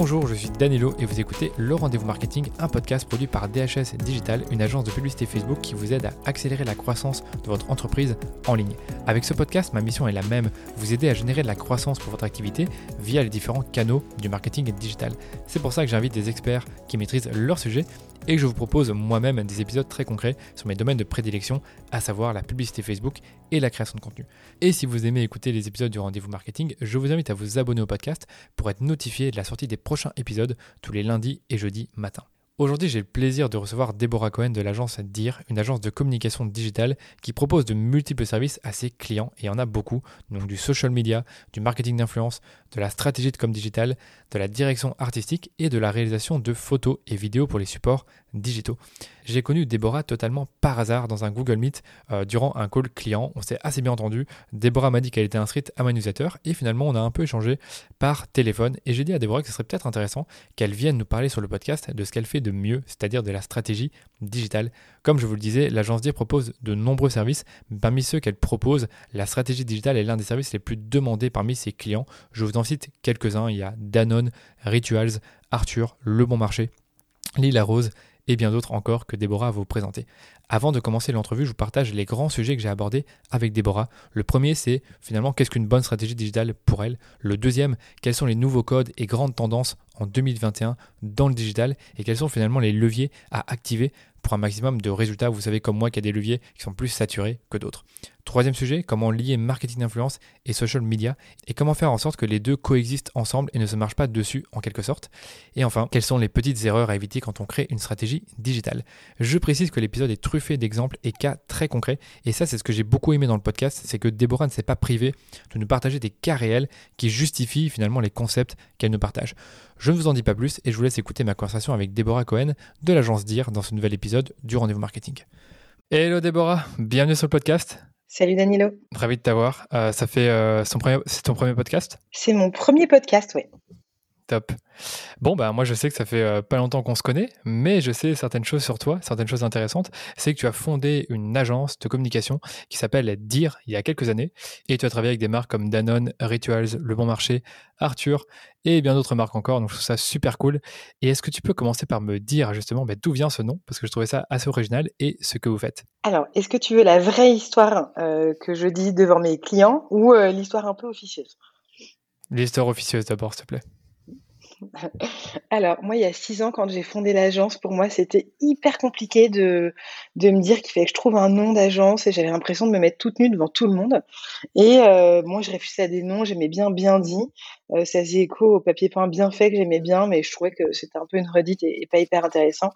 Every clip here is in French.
Bonjour, je suis Danilo et vous écoutez Le Rendez-vous Marketing, un podcast produit par DHS Digital, une agence de publicité Facebook qui vous aide à accélérer la croissance de votre entreprise en ligne. Avec ce podcast, ma mission est la même, vous aider à générer de la croissance pour votre activité via les différents canaux du marketing digital. C'est pour ça que j'invite des experts qui maîtrisent leur sujet et que je vous propose moi-même des épisodes très concrets sur mes domaines de prédilection, à savoir la publicité Facebook et la création de contenu. Et si vous aimez écouter les épisodes du rendez-vous marketing, je vous invite à vous abonner au podcast pour être notifié de la sortie des prochains épisodes tous les lundis et jeudis matin. Aujourd'hui, j'ai le plaisir de recevoir Deborah Cohen de l'agence DIR, une agence de communication digitale qui propose de multiples services à ses clients, et en a beaucoup, donc du social media, du marketing d'influence, de la stratégie de com digital, de la direction artistique et de la réalisation de photos et vidéos pour les supports digitaux. J'ai connu Déborah totalement par hasard dans un Google Meet euh, durant un call client. On s'est assez bien entendu. Déborah m'a dit qu'elle était inscrite à ma newsletter et finalement on a un peu échangé par téléphone et j'ai dit à Déborah que ce serait peut-être intéressant qu'elle vienne nous parler sur le podcast de ce qu'elle fait de mieux, c'est-à-dire de la stratégie digitale. Comme je vous le disais, l'agence DIR propose de nombreux services. Parmi ceux qu'elle propose, la stratégie digitale est l'un des services les plus demandés parmi ses clients. Je vous en cite quelques-uns. Il y a Danone, Rituals, Arthur, Le Bon Marché, Lila Rose et bien d'autres encore que Déborah va vous présenter. Avant de commencer l'entrevue, je vous partage les grands sujets que j'ai abordés avec Déborah. Le premier, c'est finalement qu'est-ce qu'une bonne stratégie digitale pour elle? Le deuxième, quels sont les nouveaux codes et grandes tendances en 2021 dans le digital? Et quels sont finalement les leviers à activer pour un maximum de résultats. Vous savez comme moi qu'il y a des leviers qui sont plus saturés que d'autres. Troisième sujet, comment lier marketing d'influence et social media et comment faire en sorte que les deux coexistent ensemble et ne se marchent pas dessus en quelque sorte. Et enfin, quelles sont les petites erreurs à éviter quand on crée une stratégie digitale? Je précise que l'épisode est truffé d'exemples et cas très concrets et ça c'est ce que j'ai beaucoup aimé dans le podcast, c'est que Déborah ne s'est pas privée de nous partager des cas réels qui justifient finalement les concepts qu'elle nous partage. Je ne vous en dis pas plus et je vous laisse écouter ma conversation avec Déborah Cohen de l'agence DIR dans ce nouvel épisode du Rendez-vous Marketing. Hello Déborah, bienvenue sur le podcast. Salut Danilo. Ravi de t'avoir. Euh, ça fait euh, c'est ton premier podcast? C'est mon premier podcast, oui. Top. Bon, bah, moi, je sais que ça fait euh, pas longtemps qu'on se connaît, mais je sais certaines choses sur toi, certaines choses intéressantes. C'est que tu as fondé une agence de communication qui s'appelle DIR il y a quelques années, et tu as travaillé avec des marques comme Danone, Rituals, Le Bon Marché, Arthur, et bien d'autres marques encore. Donc, je trouve ça super cool. Et est-ce que tu peux commencer par me dire justement bah, d'où vient ce nom? Parce que je trouvais ça assez original et ce que vous faites. Alors, est-ce que tu veux la vraie histoire euh, que je dis devant mes clients ou euh, l'histoire un peu officieuse? L'histoire officieuse d'abord, s'il te plaît. Alors, moi, il y a six ans, quand j'ai fondé l'agence, pour moi, c'était hyper compliqué de, de me dire qu'il fallait que je trouve un nom d'agence et j'avais l'impression de me mettre toute nue devant tout le monde. Et euh, moi, je réfléchissais à des noms, j'aimais bien bien dit. Euh, ça faisait écho au papier peint bien fait que j'aimais bien, mais je trouvais que c'était un peu une redite et, pas hyper intéressant.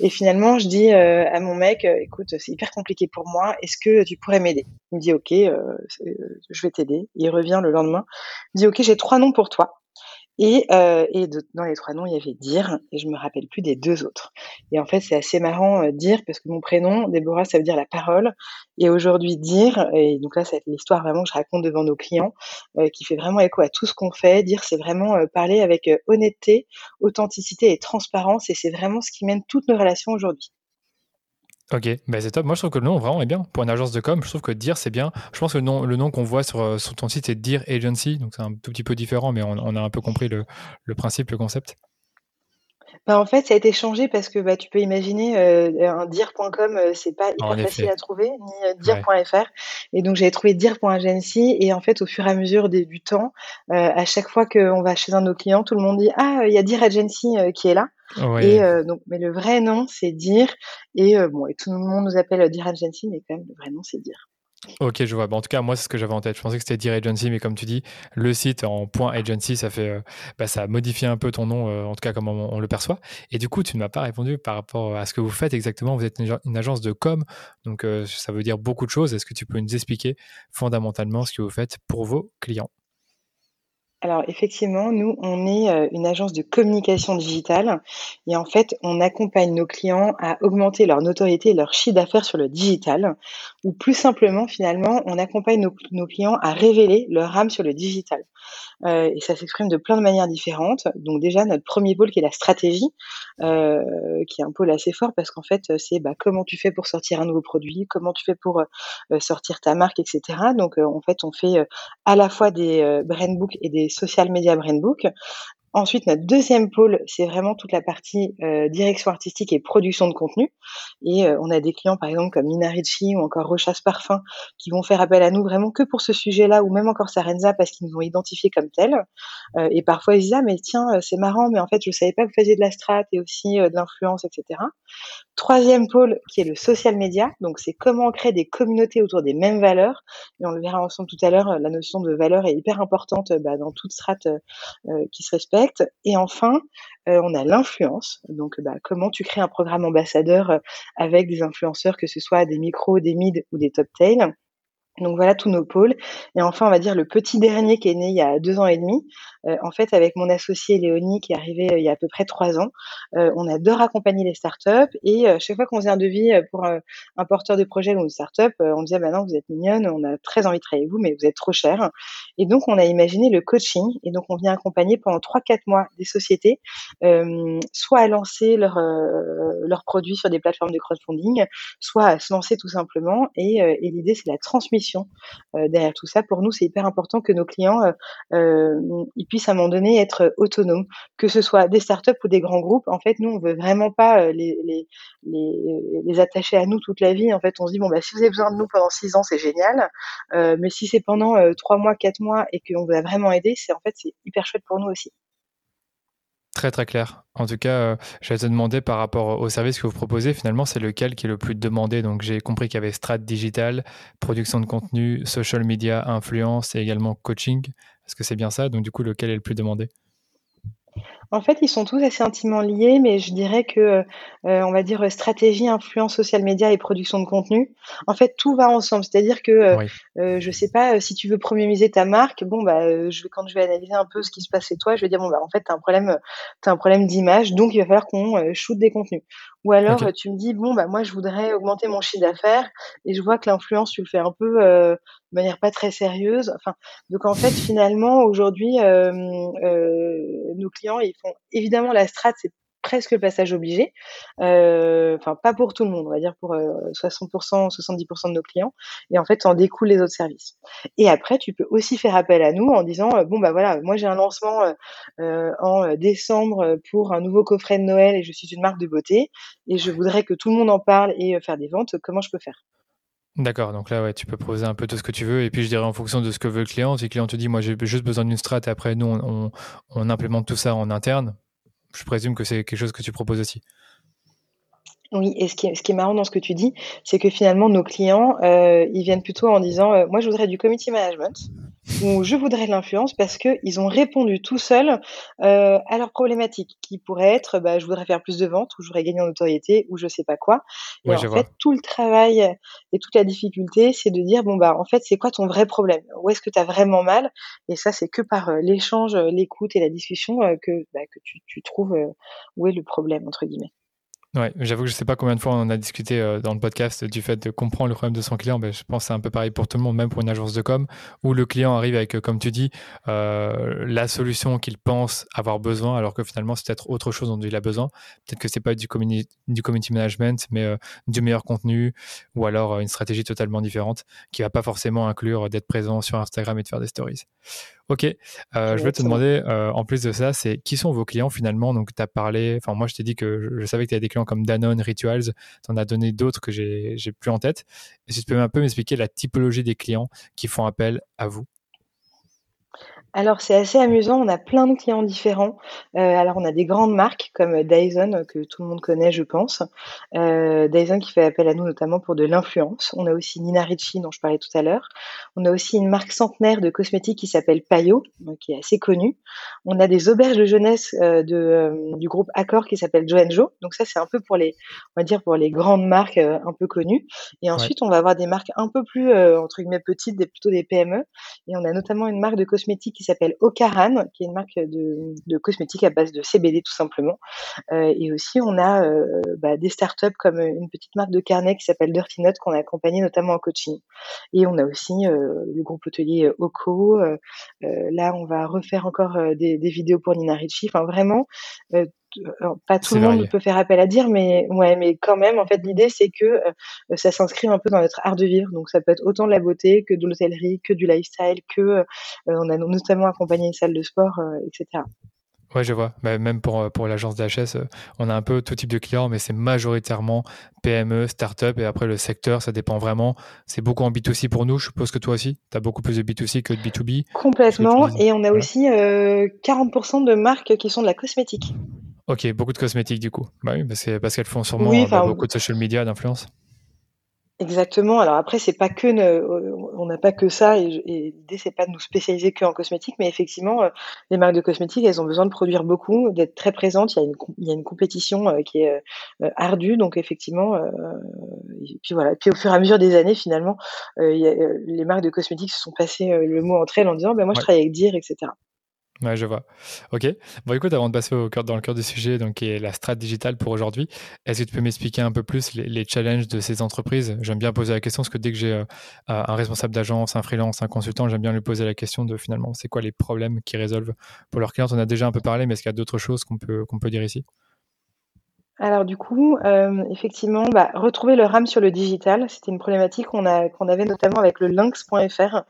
Et finalement, je dis euh, à mon mec, écoute, c'est hyper compliqué pour moi, est-ce que tu pourrais m'aider? Il me dit, ok, je vais t'aider. Il revient le lendemain, il me dit, ok, j'ai trois noms pour toi. Et, euh, et dans les trois noms, il y avait Dire, et je me rappelle plus des deux autres. Et en fait, c'est assez marrant euh, Dire, parce que mon prénom, Déborah, ça veut dire la parole. Et aujourd'hui, Dire, et donc là, c'est l'histoire vraiment que je raconte devant nos clients, euh, qui fait vraiment écho à tout ce qu'on fait. Dire, c'est vraiment euh, parler avec euh, honnêteté, authenticité et transparence, et c'est vraiment ce qui mène toutes nos relations aujourd'hui. Ok, bah c'est top. Moi, je trouve que le nom vraiment est bien. Pour une agence de com, je trouve que Dire, c'est bien. Je pense que le nom, qu'on voit sur, euh, sur ton site, c'est Dire Agency. Donc, c'est un tout petit peu différent, mais on, a un peu compris le principe, le concept. Bah, en fait, ça a été changé parce que bah, tu peux imaginer euh, un dire.com, euh, c'est pas hyper facile à trouver, ni dire.fr. Et donc j'avais trouvé dire.agency et en fait, au fur et à mesure du temps, à chaque fois qu'on va chez un de nos clients, tout le monde dit ah il y a dire agency qui est là. Et donc, mais le vrai nom, c'est Dire. Et bon, et tout le monde nous appelle Dire Agency, mais quand même, le vrai nom, c'est Dire. Ok, je vois. en tout cas, moi, c'est ce que j'avais en tête. Je pensais que c'était Dire Agency, mais comme tu dis, le site en point agency, ça fait, bah, ça modifie un peu ton nom, en tout cas, comme on, le perçoit. Et du coup, tu ne m'as pas répondu par rapport à ce que vous faites exactement. Vous êtes une, agence de com, donc ça veut dire beaucoup de choses. Est-ce que tu peux nous expliquer fondamentalement ce que vous faites pour vos clients? Alors effectivement, nous, on est euh, une agence de communication digitale et en fait, on accompagne nos clients à augmenter leur notoriété et leur chiffre d'affaires sur le digital ou plus simplement, finalement, on accompagne nos, clients à révéler leur âme sur le digital. Euh, et ça s'exprime de plein de manières différentes. Donc déjà, notre premier pôle qui est la stratégie, euh, qui est un pôle assez fort parce qu'en fait, c'est bah, comment tu fais pour sortir un nouveau produit, comment tu fais pour euh, sortir ta marque, etc. Donc en fait, on fait à la fois des brand books et des social media brand books Ensuite, notre deuxième pôle, c'est vraiment toute la partie euh, direction artistique et production de contenu. Et euh, on a des clients, par exemple, comme Nina Ricci ou encore Rochas Parfum, qui vont faire appel à nous vraiment que pour ce sujet-là, ou même encore Sarenza, parce qu'ils nous ont identifiés comme tels. Euh, et parfois, ils disent, ah, mais tiens, c'est marrant, mais en fait, je savais pas que vous faisiez de la strat et aussi de l'influence, etc. Troisième pôle, qui est le social media. Donc, c'est comment on crée des communautés autour des mêmes valeurs. Et on le verra ensemble tout à l'heure, la notion de valeur est hyper importante bah, dans toute strat qui se respecte. Et enfin, euh, on a l'influence. Donc, bah, comment tu crées un programme ambassadeur euh, avec des influenceurs, que ce soit des micros, des mid ou des top tails. Donc voilà tous nos pôles. Et enfin, on va dire le petit dernier qui est né il y a deux ans et demi. Euh, en fait, avec mon associé Léonie qui est arrivé euh, il y a à peu près trois ans, euh, on adore accompagner les startups. Et chaque fois qu'on faisait un devis pour un porteur de projet ou une startup, on disait bah vous êtes mignonne, on a très envie de travailler avec vous, mais vous êtes trop cher. Et donc on a imaginé le coaching. Et donc on vient accompagner pendant trois quatre mois des sociétés, soit à lancer leurs produits sur des plateformes de crowdfunding, soit à se lancer tout simplement. Et l'idée c'est la transmission euh, derrière tout ça. Pour nous, c'est hyper important que nos clients euh, euh, puissent à un moment donné être autonomes, que ce soit des startups ou des grands groupes. En fait, nous, on veut vraiment pas les, attacher à nous toute la vie. En fait, on se dit bon bah si vous avez besoin de nous pendant six ans, c'est génial. mais si c'est pendant trois mois, quatre mois et qu'on vous a vraiment aidé, c'est en fait c'est hyper chouette pour nous aussi. Très très clair. En tout cas, euh, je vais te demander par rapport au service que vous proposez, finalement, c'est lequel qui est le plus demandé? Donc j'ai compris qu'il y avait strat digital, production de contenu, social media, influence et également coaching. Est-ce que c'est bien ça? Donc du coup, lequel est le plus demandé? En fait, ils sont tous assez intimement liés, mais je dirais que, euh, on va dire, stratégie, influence, social media et production de contenu, en fait, tout va ensemble. C'est-à-dire que, euh, Oui. euh, je sais pas, si tu veux premiumiser ta marque, bon, bah, euh, je quand je vais analyser un peu ce qui se passe chez toi, je vais dire: «Bon, bah, en fait, tu as un problème, un problème d'image, donc il va falloir qu'on, euh, shoot des contenus». Ou alors, tu me dis: «Bon, bah, moi, je voudrais augmenter mon chiffre d'affaires» et je vois que l'influence, tu le fais un peu, de manière pas très sérieuse. Enfin, donc en fait, finalement, aujourd'hui, nos clients, ils évidemment la strat, c'est presque le passage obligé. Euh, enfin, pas pour tout le monde, on va dire pour 60%, euh, 70% de nos clients. Et en fait, en découle les autres services. Et après, tu peux aussi faire appel à nous en disant, euh, bon, bah voilà, moi j'ai un lancement en décembre pour un nouveau coffret de Noël et je suis une marque de beauté et je voudrais que tout le monde en parle et faire des ventes. Comment je peux faire? D'accord, donc là, ouais, tu peux proposer un peu tout ce que tu veux. Et puis, je dirais en fonction de ce que veut le client. Si le client te dit, moi, j'ai juste besoin d'une strat, et après, nous, on, implémente tout ça en interne, je présume que c'est quelque chose que tu proposes aussi. Oui, et ce qui, est, ce qui est marrant dans ce que tu dis, c'est que finalement, nos clients, euh, ils viennent plutôt en disant euh, Moi, je voudrais du community management ou je voudrais de l'influence parce qu'ils ont répondu tout seuls euh, à leurs problématiques qui pourraient être bah, Je voudrais faire plus de ventes ou je voudrais gagner en notoriété ou je sais pas quoi. Et en fait, tout le travail et toute la difficulté, c'est de dire Bon, bah, en fait, c'est quoi ton vrai problème? Où est-ce que tu as vraiment mal? Et ça, c'est que par l'échange, l'écoute et la discussion que, bah, que tu, tu trouves où est le problème, entre guillemets. Ouais, j'avoue que je sais pas combien de fois on a discuté euh, dans le podcast du fait de comprendre le problème de son client. Ben, je pense que c'est un peu pareil pour tout le monde, même pour une agence de com, où le client arrive avec, euh, comme tu dis, euh, la solution qu'il pense avoir besoin, alors que finalement c'est peut-être autre chose dont il a besoin. Peut-être que c'est pas du, community, du community management, mais euh, du meilleur contenu, ou alors une stratégie totalement différente qui va pas forcément inclure d'être présent sur Instagram et de faire des stories. Ok, euh, je vais te demander, euh, en plus de ça, c'est qui sont vos clients finalement? Donc, tu as parlé, enfin, moi je t'ai dit que je, savais que tu avais des clients comme Danone, Rituals, tu en as donné d'autres que j'ai plus en tête. Est-ce que tu peux un peu m'expliquer la typologie des clients qui font appel à vous? Alors c'est assez amusant, on a plein de clients différents. Euh, alors on a des grandes marques comme Dyson que tout le monde connaît je pense. Euh, Dyson qui fait appel à nous notamment pour de l'influence. On a aussi Nina Ricci dont je parlais tout à l'heure. On a aussi une marque centenaire de cosmétiques qui s'appelle Payot, qui est assez connue. On a des auberges de jeunesse euh, de, du groupe Accor qui s'appelle Joe Joe. Donc ça c'est un peu pour les, on va dire pour les grandes marques un peu connues. Et ensuite on va avoir des marques un peu plus entre guillemets petites, des, plutôt des PME. Et on a notamment une marque de cosmétiques qui s'appelle Ocaran, qui est une marque de, cosmétiques à base de CBD tout simplement. Euh, et aussi, on a euh, bah, des startups comme une petite marque de carnet qui s'appelle Dirty Nut qu'on a accompagné notamment en coaching. Et on a aussi euh, le groupe hôtelier Oco. là, on va refaire encore des, vidéos pour Nina Ricci. Enfin, vraiment, pas tout le monde peut faire appel à dire, mais ouais, mais quand même, en fait, l'idée c'est que euh, ça s'inscrit un peu dans notre art de vivre. Donc, ça peut être autant de la beauté que de l'hôtellerie, que du lifestyle, que euh, on a notamment accompagné une salle de sport, euh, etc. Ouais, je vois. Bah, même pour, pour l'agence d'HS, on a un peu tout type de clients, mais c'est majoritairement PME, start-up. Et après, le secteur, ça dépend vraiment. C'est beaucoup en B2C pour nous. Je suppose que toi aussi, tu as beaucoup plus de B2C que de B2B. Complètement. Et on a aussi 40% de marques qui sont de la cosmétique. Ok, beaucoup de cosmétiques du coup. Bah oui, parce qu'elles font sûrement bah, beaucoup de social media d'influence. Exactement. Alors après, c'est pas que on n'a pas que ça et, l'idée c'est pas de nous spécialiser que en cosmétique, mais effectivement, euh, les marques de cosmétiques, elles ont besoin de produire beaucoup, d'être très présentes. Il y a une, il y a une compétition euh, qui est euh, ardue, donc effectivement. et puis voilà. puis au fur et à mesure des années, finalement, les marques de cosmétiques se sont passées le mot entre elles en disant, ben moi je travaille avec Dire, etc. Ouais, je vois. Ok. Bon, écoute, avant de passer au cœur, dans le cœur du sujet, donc qui est la strat digitale pour aujourd'hui, est-ce que tu peux m'expliquer un peu plus les, challenges de ces entreprises? J'aime bien poser la question parce que dès que j'ai euh, un responsable d'agence, un freelance, un consultant, j'aime bien lui poser la question de finalement, c'est quoi les problèmes qu'ils résolvent pour leurs clients? On a déjà un peu parlé, mais est-ce qu'il y a d'autres choses qu'on peut, peut dire ici? Alors du coup, euh, effectivement, bah, retrouver le RAM sur le digital, c'était une problématique qu'on qu'on avait notamment avec le lynx.fr,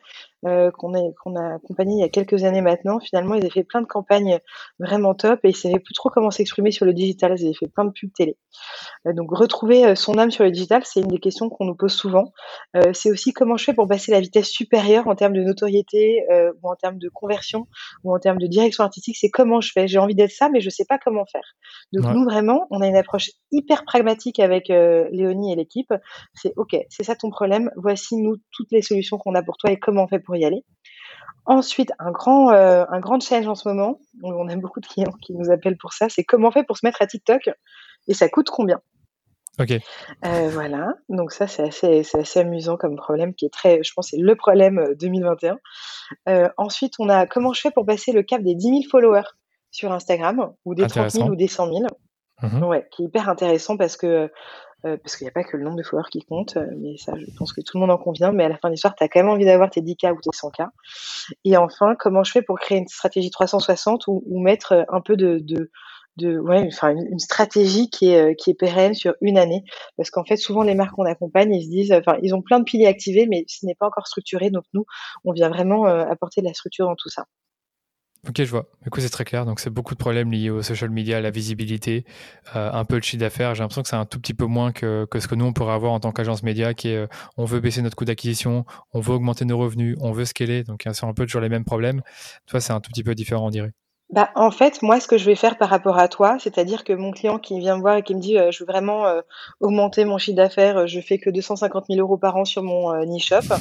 euh, qu'on a accompagné il y a quelques années maintenant. Finalement, ils avaient fait plein de campagnes vraiment top et ils savaient plus trop comment s'exprimer sur le digital. Ils avaient fait plein de pubs télé. Euh, donc retrouver euh, son âme sur le digital, c'est une des questions qu'on nous pose souvent. c'est aussi comment je fais pour passer la vitesse supérieure en termes de notoriété ou en termes de conversion ou en termes de direction artistique. C'est comment je fais. J'ai envie d'être ça, mais je sais pas comment faire. Donc nous vraiment, on a une approche hyper pragmatique avec Léonie et l'équipe. C'est ok, c'est ça ton problème. Voici nous toutes les solutions qu'on a pour toi et comment on fait pour y aller. Ensuite, un grand, euh, un grand challenge en ce moment, on a beaucoup de clients qui nous appellent pour ça, c'est comment on fait pour se mettre à TikTok et ça coûte combien? Ok. Euh, voilà, donc ça c'est assez, assez, amusant comme problème qui est très, je pense, c'est le problème 2021. Euh, ensuite, on a comment je fais pour passer le cap des 10 000 followers sur Instagram ou des 30 000 ou des 100 000. Mhm. Ouais, qui est hyper intéressant parce que euh, parce qu'il n'y a pas que le nombre de followers qui compte, euh, mais ça, je pense que tout le monde en convient. Mais à la fin de l'histoire, tu as quand même envie d'avoir tes 10K ou tes 100K. Et enfin, comment je fais pour créer une stratégie 360 ou, mettre euh, un peu de, ouais, enfin, une, stratégie qui est, qui est pérenne sur une année? Parce qu'en fait, souvent, les marques qu'on accompagne, ils se disent, enfin, ils ont plein de piliers activés, mais ce n'est pas encore structuré. Donc, nous, on vient vraiment apporter de la structure dans tout ça. Ok, je vois. Du coup, c'est très clair. Donc, c'est beaucoup de problèmes liés au social media, à la visibilité, euh, un peu de chiffre d'affaires. J'ai l'impression que c'est un tout petit peu moins que, que, ce que nous, on pourrait avoir en tant qu'agence média, qui est euh, on veut baisser notre coût d'acquisition, on veut augmenter nos revenus, on veut scaler. Donc, c'est un peu toujours les mêmes problèmes. Toi, c'est un tout petit peu différent, on dirait. Bah, en fait, moi, ce que je vais faire par rapport à toi, c'est-à-dire que mon client qui vient me voir et qui me dit euh, je veux vraiment augmenter mon chiffre d'affaires, je fais que 250 000 euros par an sur mon e-shop.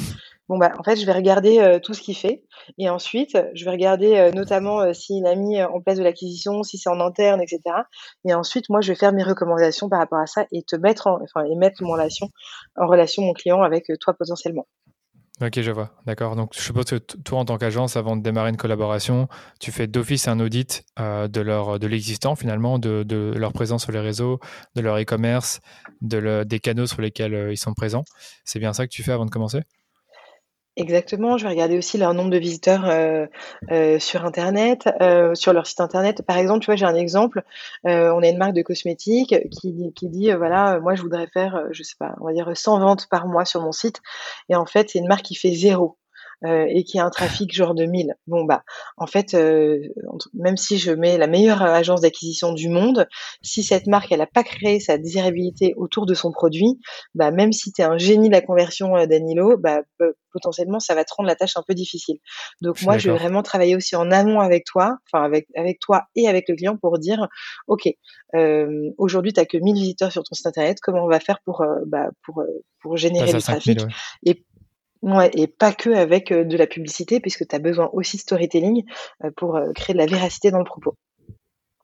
Bon, bah, en fait, je vais regarder euh, tout ce qu'il fait. Et ensuite, je vais regarder euh, notamment euh, s'il a mis en place de l'acquisition, si c'est en interne, etc. Et ensuite, moi, je vais faire mes recommandations par rapport à ça et te mettre en, enfin, et mettre mon relation, en relation mon client avec toi potentiellement. Ok, je vois. D'accord. Donc, je suppose que toi, en tant qu'agence, avant de démarrer une collaboration, tu fais d'office un audit de leur de l'existant finalement, de, de, leur présence sur les réseaux, de leur e-commerce, de des canaux sur lesquels ils sont présents. C'est bien ça que tu fais avant de commencer? Exactement, je vais regarder aussi leur nombre de visiteurs euh, euh, sur internet, euh, sur leur site internet. Par exemple, tu vois, j'ai un exemple. on a une marque de cosmétiques qui, qui dit voilà, moi je voudrais faire, je sais pas, on va dire 100 ventes par mois sur mon site. Et en fait, c'est une marque qui fait zéro. Euh, et qui a un trafic genre de 1000. Bon bah en fait euh, même si je mets la meilleure agence d'acquisition du monde, si cette marque elle a pas créé sa désirabilité autour de son produit, bah même si tu es un génie de la conversion euh, Danilo, bah potentiellement ça va te rendre la tâche un peu difficile. Donc moi je vais vraiment travailler aussi en amont avec toi, enfin avec avec toi et avec le client pour dire OK, euh, aujourd'hui tu as que 1000 visiteurs sur ton site internet, comment on va faire pour bah, pour pour générer du trafic et Ouais, et pas que avec euh, de la publicité, puisque tu as besoin aussi de storytelling euh, pour euh, créer de la véracité dans le propos.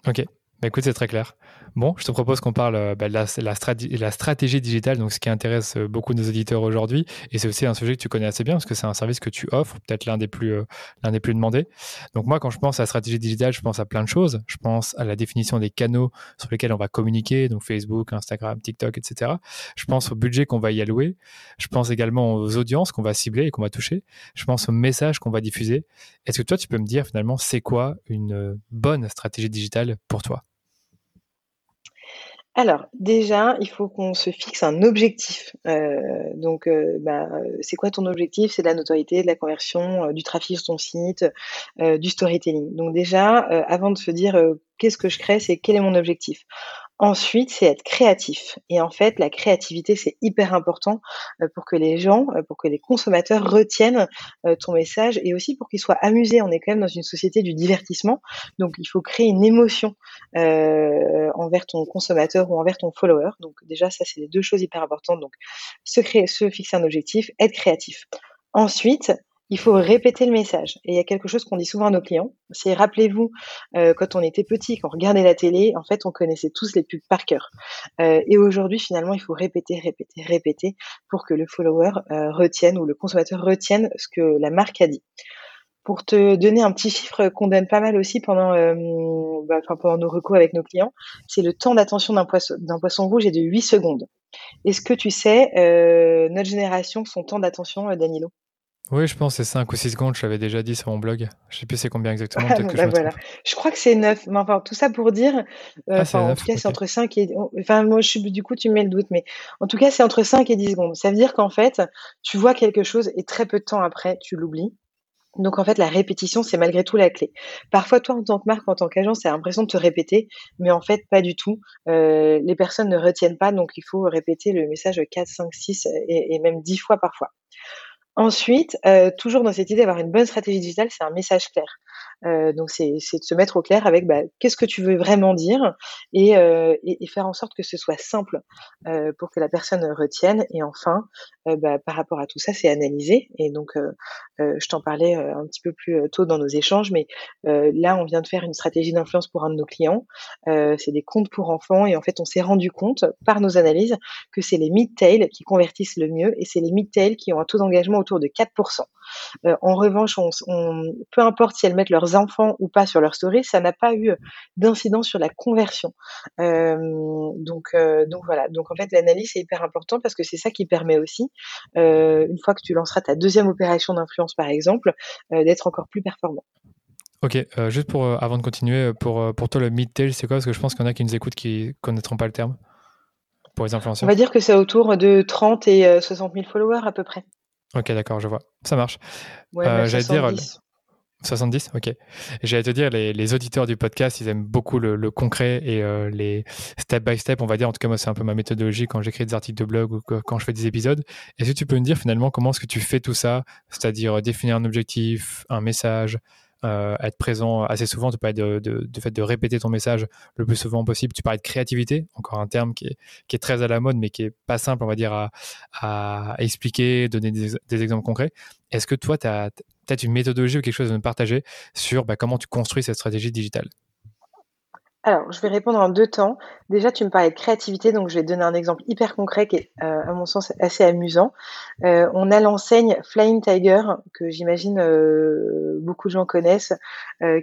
Ok, bah écoute, c'est très clair. Bon, je te propose qu'on parle euh, bah, de la, la, stratégie digitale, donc ce qui intéresse euh, beaucoup nos auditeurs aujourd'hui. Et c'est aussi un sujet que tu connais assez bien parce que c'est un service que tu offres, peut-être l'un des euh, l'un des plus demandés. Donc moi, quand je pense à la stratégie digitale, je pense à plein de choses. Je pense à la définition des canaux sur lesquels on va communiquer, donc Facebook, Instagram, TikTok, etc. Je pense au budget qu'on va y allouer. Je pense également aux audiences qu'on va cibler et qu'on va toucher. Je pense aux messages qu'on va diffuser. Est-ce que toi, tu peux me dire finalement, c'est quoi une bonne stratégie digitale pour toi? Alors, déjà, il faut qu'on se fixe un objectif. Euh, donc, euh, bah, c'est quoi ton objectif? C'est de la notoriété, de la conversion, euh, du trafic sur ton site, du storytelling. Donc déjà, avant de se dire, «Qu'est-ce que je crée?» c'est «Quel est mon objectif?» Ensuite, c'est être créatif et en fait, la créativité, c'est hyper important, pour que les gens, pour que les consommateurs retiennent, ton message et aussi pour qu'ils soient amusés. On est quand même dans une société du divertissement, donc il faut créer une émotion, envers ton consommateur ou envers ton follower. Donc déjà, ça, c'est les deux choses hyper importantes. Donc se créer se fixer un objectif, être créatif. Ensuite, il faut répéter le message. Et il y a quelque chose qu'on dit souvent à nos clients, c'est rappelez-vous, euh, quand on était petit, quand on regardait la télé, en fait, on connaissait tous les pubs par cœur. Euh, et aujourd'hui, finalement, il faut répéter, répéter, répéter pour que le follower euh, retienne ou le consommateur retienne ce que la marque a dit. Pour te donner un petit chiffre qu'on donne pas mal aussi pendant, bah, pendant nos recours avec nos clients, c'est le temps d'attention d'un poisson, poisson rouge est de 8 secondes. Est-ce que tu sais, notre génération, son temps d'attention, Danilo? Oui, je pense que c'est 5 ou 6 secondes, je l'avais déjà dit sur mon blog. Je sais plus c'est combien exactement, peut-être que je, bah je crois que c'est 9, mais enfin tout ça pour dire euh, ah, en tout cas c'est entre 5 et enfin moi je suis du coup tu mets le doute mais en tout cas c'est entre 5 et 10 secondes. Ça veut dire qu'en fait, tu vois quelque chose et très peu de temps après, tu l'oublies. Donc en fait, la répétition, c'est malgré tout la clé. Parfois, toi, en tant que marque, en tant qu'agence, tu as l'impression de te répéter, mais en fait, pas du tout. Euh, les personnes ne retiennent pas, donc il faut répéter le message 4, 5, 6 et, et même 10 fois parfois. Ensuite, euh, toujours dans cette idée d'avoir une bonne stratégie digitale, c'est un message clair. Euh, donc c'est de se mettre au clair avec bah, qu'est-ce que tu veux vraiment dire et, euh, et, faire en sorte que ce soit simple euh, pour que la personne retienne. Et enfin, bah, par rapport à tout ça, c'est analyser. Et donc, je t'en parlais un petit peu plus tôt dans nos échanges, mais là, on vient de faire une stratégie d'influence pour un de nos clients. c'est des comptes pour enfants et en fait, on s'est rendu compte par nos analyses que c'est les mid-tails qui convertissent le mieux et c'est les mid-tails qui ont un taux d'engagement autour de 4%. en revanche, on, peu importe si elles mettent leurs enfants ou pas sur leur story, ça n'a pas eu d'incidence sur la conversion. Euh, donc, euh, donc voilà. Donc en fait, l'analyse est hyper important parce que c'est ça qui permet aussi, euh, une fois que tu lanceras ta deuxième opération d'influence par exemple, d'être encore plus performant. Ok, juste pour avant de continuer, pour, pour toi le mid-tail, c'est quoi? Parce que je pense qu'il y en a qui nous écoutent qui connaîtront pas le terme pour les influenceurs. On va dire que c'est autour de 30 et 60 000 followers à peu près. Ok, d'accord, je vois. Ça marche. Ouais, J'allais dire 70, ok. J'allais te dire, les, auditeurs du podcast, ils aiment beaucoup le, concret et euh, les step by step, on va dire. En tout cas, moi, c'est un peu ma méthodologie quand j'écris des articles de blog ou quand je fais des épisodes. Est-ce que tu peux me dire finalement comment est-ce que tu fais tout ça? C'est-à-dire euh, définir un objectif, un message, euh, être présent assez souvent, tu parlais de, de, fait de répéter ton message le plus souvent possible. Tu parlais de créativité, encore un terme qui est, qui est très à la mode, mais qui est pas simple, on va dire, à, à expliquer, donner des exemples concrets. Est-ce que toi, tu as peut-être une méthodologie ou quelque chose à nous partager sur bah, comment tu construis cette stratégie digitale? Alors, je vais répondre en deux temps. Déjà, tu me parlais de créativité, donc je vais te donner un exemple hyper concret qui est, euh, à mon sens, assez amusant. Euh, on a l'enseigne Flying Tiger, que j'imagine euh, beaucoup de gens connaissent,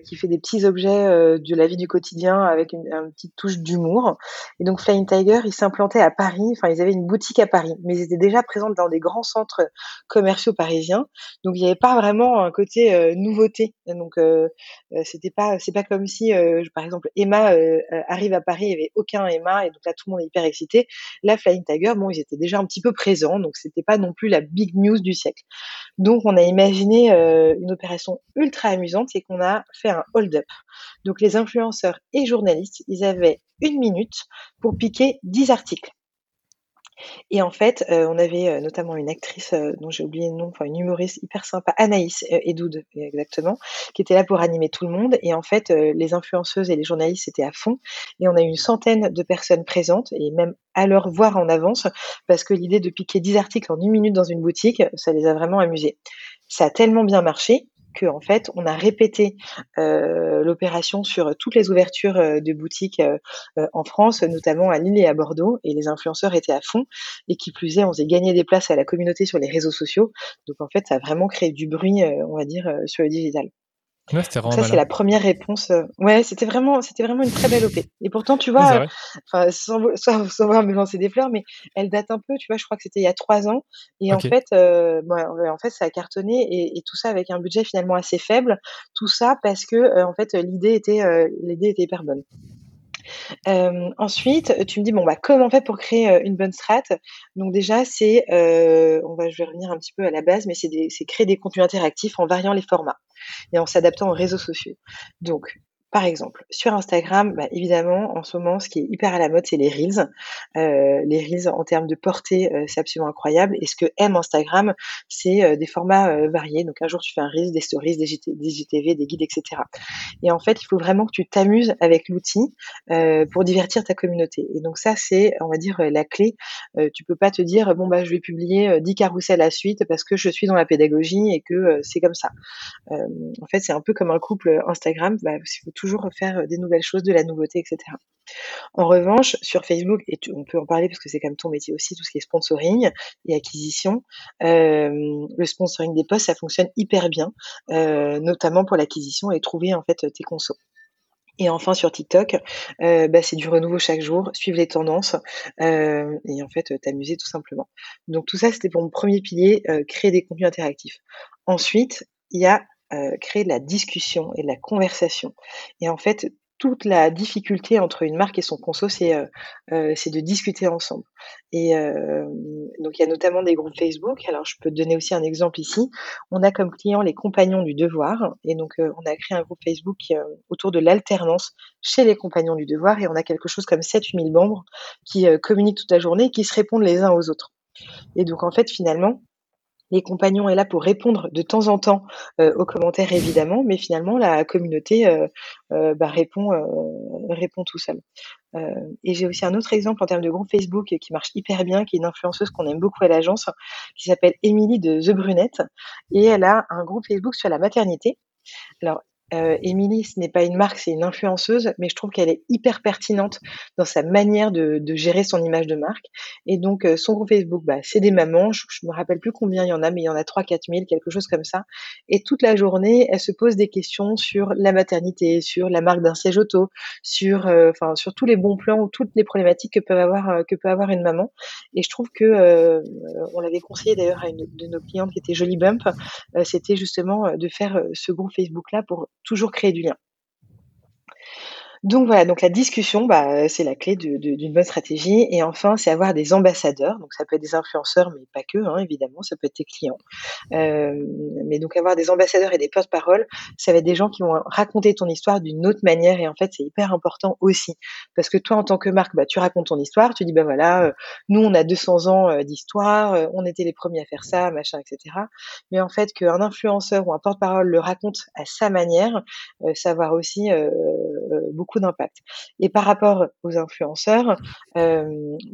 qui fait des petits objets de la vie du quotidien avec une, petite touche d'humour. Et donc, Flying Tiger, ils s'implantaient à Paris, enfin, ils avaient une boutique à Paris, mais ils étaient déjà présents dans des grands centres commerciaux parisiens. Donc, il n'y avait pas vraiment un côté nouveauté. Donc, c'était pas, c'est pas comme si, par exemple, Emma euh, euh, arrive à Paris, il n'y avait aucun Emma, et donc là tout le monde est hyper excité. Là, Flying Tiger, bon, ils étaient déjà un petit peu présents, donc c'était pas non plus la big news du siècle. Donc on a imaginé euh, une opération ultra amusante, c'est qu'on a fait un hold-up. Donc les influenceurs et journalistes, ils avaient une minute pour piquer 10 articles. Et en fait, euh, on avait euh, notamment une actrice euh, dont j'ai oublié le nom, une humoriste hyper sympa, Anaïs Edoud exactement, qui était là pour animer tout le monde. Et en fait, les influenceuses et les journalistes étaient à fond. Et on a eu une centaine de personnes présentes et même à leur voir en avance parce que l'idée de piquer 10 articles en une minute dans une boutique, ça les a vraiment amusés. Ça a tellement bien marché que en fait on a répété euh, l'opération sur toutes les ouvertures euh, de boutiques euh, en France, notamment à Lille et à Bordeaux, et les influenceurs étaient à fond. Et qui plus est, on s'est gagné des places à la communauté sur les réseaux sociaux. Donc en fait, ça a vraiment créé du bruit, on va dire, sur le digital ça, c'est la première réponse. Euh, ouais, c'était vraiment, c'était vraiment une très belle OP. Et pourtant, tu vois, enfin, sans, sans, sans, me lancer des fleurs, mais elle date un peu, tu vois, je crois que c'était il y a trois ans. Et en fait, euh, en fait, ça a cartonné et, et, tout ça avec un budget finalement assez faible. Tout ça parce que, euh, en fait, l'idée était, l'idée était hyper bonne. Ensuite, tu me dis bon bah comment on fait pour créer une bonne strat? Donc déjà c'est, on va, je vais revenir un petit peu à la base, mais c'est créer des contenus interactifs en variant les formats et en s'adaptant aux réseaux sociaux. Donc par exemple, sur Instagram, bah, évidemment, en ce moment, ce qui est hyper à la mode, c'est les Reels. Euh, les Reels, en termes de portée, euh, c'est absolument incroyable. Et ce que aime Instagram, c'est euh, des formats variés. Donc, un jour, tu fais un Reels, des stories, des, GTV, des guides, etc. Et en fait, il faut vraiment que tu t'amuses avec l'outil pour divertir ta communauté. Et donc, ça, c'est, on va dire, la clé. tu peux pas te dire, bon, bah, je vais publier 10 carousels à la suite parce que je suis dans la pédagogie et que c'est comme ça. en fait, c'est un peu comme un couple Instagram. Bah, toujours faire euh, des nouvelles choses, de la nouveauté, etc. En revanche, sur Facebook, et on peut en parler parce que c'est comme ton métier aussi, tout ce qui est sponsoring et acquisition, euh, le sponsoring des posts, ça fonctionne hyper bien, euh, notamment pour l'acquisition et trouver en fait tes consos. Et enfin sur TikTok, bah, c'est du renouveau chaque jour, suivre les tendances et en fait t'amuser tout simplement. Donc tout ça c'était pour mon premier pilier, créer des contenus interactifs. Ensuite, il y a euh, créer de la discussion et de la conversation. Et en fait, toute la difficulté entre une marque et son conso, c'est euh, euh, de discuter ensemble. Et donc, il y a notamment des groupes Facebook. Alors, je peux te donner aussi un exemple ici. On a comme client les compagnons du devoir. Et donc, on a créé un groupe Facebook autour de l'alternance chez les compagnons du devoir. Et on a quelque chose comme 7-8 000 membres qui communiquent toute la journée et qui se répondent les uns aux autres. Et donc, en fait, finalement, les compagnons est là pour répondre de temps en temps euh, aux commentaires évidemment, mais finalement la communauté euh, euh, bah, répond répond tout seul. et j'ai aussi un autre exemple en termes de groupe Facebook qui marche hyper bien, qui est une influenceuse qu'on aime beaucoup à l'agence, qui s'appelle Émilie de The Brunette, et elle a un groupe Facebook sur la maternité. Alors euh, Émilie, ce n'est pas une marque, c'est une influenceuse, mais je trouve qu'elle est hyper pertinente dans sa manière de, gérer son image de marque. Et donc, euh, son groupe Facebook, bah, c'est des mamans. Je, ne me rappelle plus combien il y en a, mais il y en a 3 4 000, quelque chose comme ça. Et toute la journée, elle se pose des questions sur la maternité, sur la marque d'un siège auto, sur, euh, enfin, sur tous les bons plans ou toutes les problématiques que peut avoir, que peut avoir une maman. Et je trouve que on l'avait conseillé d'ailleurs à une de nos clientes qui était Jolie Bump, c'était justement de faire ce groupe Facebook là pour toujours créer du lien. Donc voilà, donc la discussion, bah, c'est la clé d'une bonne stratégie. Et enfin, c'est avoir des ambassadeurs. Donc ça peut être des influenceurs, mais pas que, hein, évidemment, ça peut être tes clients. Euh, mais donc avoir des ambassadeurs et des porte-paroles, ça va être des gens qui vont raconter ton histoire d'une autre manière. Et en fait, c'est hyper important aussi. Parce que toi, en tant que marque, bah, tu racontes ton histoire, tu dis, bah voilà, euh, nous, on a 200 ans euh, d'histoire, on était les premiers à faire ça, machin, etc. Mais en fait, qu'un influenceur ou un porte-parole le raconte à sa manière, ça va aussi beaucoup d'impact. Et par rapport aux influenceurs, euh,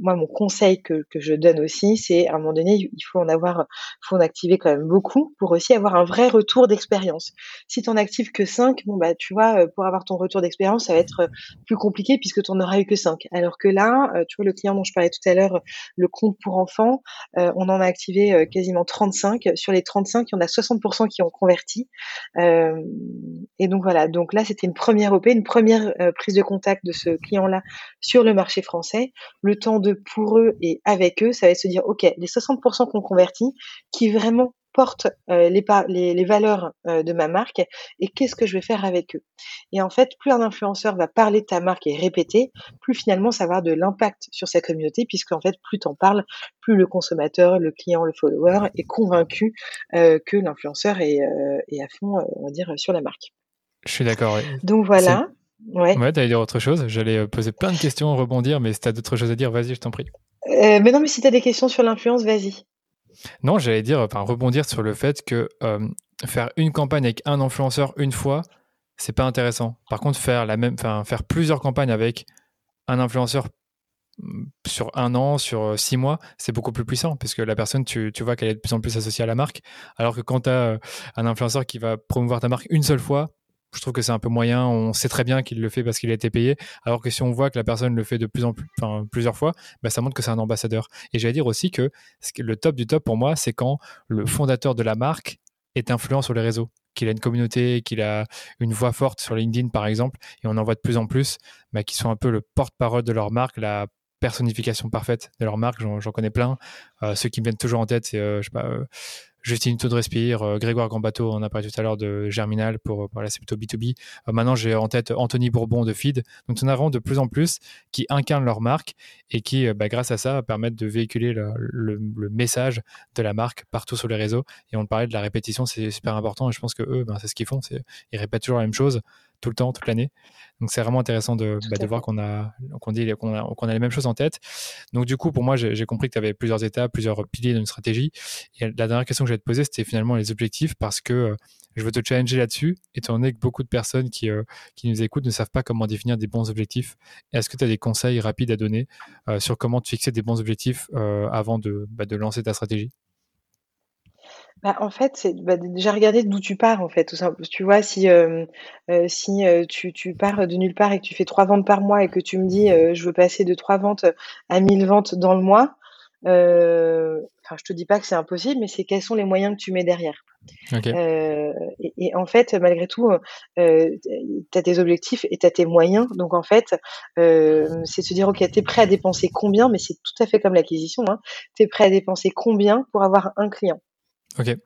moi, mon conseil que, que je donne aussi, c'est à un moment donné, il faut en avoir, faut en activer quand même beaucoup pour aussi avoir un vrai retour d'expérience. Si tu en actives que 5, bon bah tu vois, euh, pour avoir ton retour d'expérience, ça va être euh, plus compliqué puisque tu n'en auras eu que 5. Alors que là, tu vois, le client dont je parlais tout à l'heure, le compte pour enfants, on en a activé quasiment 35. Sur les 35, il y en a 60% qui ont converti. et donc voilà, donc là, c'était une première OP, une première prise de contact de ce client-là sur le marché français, le temps de pour eux et avec eux, ça va se dire, OK, les 60% qu'on convertit, qui vraiment portent euh, les, les, valeurs euh, de ma marque et qu'est-ce que je vais faire avec eux. Et en fait, plus un influenceur va parler de ta marque et répéter, plus finalement ça va avoir de l'impact sur sa communauté, puisque en fait, plus tu en parles, plus le consommateur, le client, le follower est convaincu euh, que l'influenceur est, est, à fond, on va dire, sur la marque. Je suis d'accord. Donc voilà. Ouais. Ouais, t'allais dire autre chose? J'allais euh, poser plein de questions, rebondir, mais si t'as d'autres choses à dire, vas-y, je t'en prie. Euh, mais non, mais si t'as des questions sur l'influence, vas-y. Non, j'allais dire, enfin, rebondir sur le fait que euh, faire une campagne avec un influenceur une fois, c'est pas intéressant. Par contre, faire la même, enfin, faire plusieurs campagnes avec un influenceur mm, sur un an, sur six mois, c'est beaucoup plus puissant parce que la personne, tu, tu vois qu'elle est de plus en plus associée à la marque. Alors que quand tu as un influenceur qui va promouvoir ta marque une seule fois, je trouve que c'est un peu moyen. On sait très bien qu'il le fait parce qu'il a été payé. Alors que si on voit que la personne le fait de plus en plus, enfin, plusieurs fois, bah, ça montre que c'est un ambassadeur. Et j'allais dire aussi que le top du top pour moi, c'est quand le fondateur de la marque est influent sur les réseaux, qu'il a une communauté, qu'il a une voix forte sur LinkedIn par exemple, et on en voit de plus en plus, bah, qui sont un peu le porte-parole de leur marque, la personnification parfaite de leur marque. J'en connais plein. Euh, ceux qui me viennent toujours en tête, c'est, euh, je sais pas, Justine Tour de Respire, Grégoire Gambato, on a parlé tout à l'heure de Germinal pour, voilà, c'est plutôt B2B. maintenant, j'ai en tête Anthony Bourbon de Feed. Donc, on a vraiment de plus en plus qui incarnent leur marque et qui, bah, grâce à ça, permettent de véhiculer le, message de la marque partout sur les réseaux. Et on parlait de la répétition, c'est super important. Et je pense que eux, ben, c'est ce qu'ils font. Ils répètent toujours la même chose tout le temps, toute l'année. Donc c'est vraiment intéressant de, bah, de voir qu'on a, qu'on dit, qu'on a, qu'on a, les mêmes choses en tête. Donc du coup, pour moi, j'ai compris que tu avais plusieurs étapes, plusieurs piliers d'une stratégie. Et la dernière question que je te poser, c'était finalement les objectifs, parce que euh, je veux te challenger là-dessus, étant donné que beaucoup de personnes qui, euh, qui nous écoutent ne savent pas comment définir des bons objectifs. Est-ce que tu as des conseils rapides à donner euh, sur comment te fixer des bons objectifs avant de, bah, de lancer ta stratégie? Bah, en fait, c'est bah, déjà regarder d'où tu pars, en fait, tout simple. Tu vois, si, si, tu tu pars de nulle part et que tu fais trois ventes par mois et que tu me dis, «Je veux passer de trois ventes à 1000 ventes dans le mois», enfin, je te dis pas que c'est impossible, mais c'est quels sont les moyens que tu mets derrière? et en fait, malgré tout, tu as tes objectifs et tu as tes moyens. Donc en fait, c'est de se dire: «OK, tu es prêt à dépenser combien?» mais c'est tout à fait comme l'acquisition, hein. Tu es prêt à dépenser combien pour avoir un client? Ok.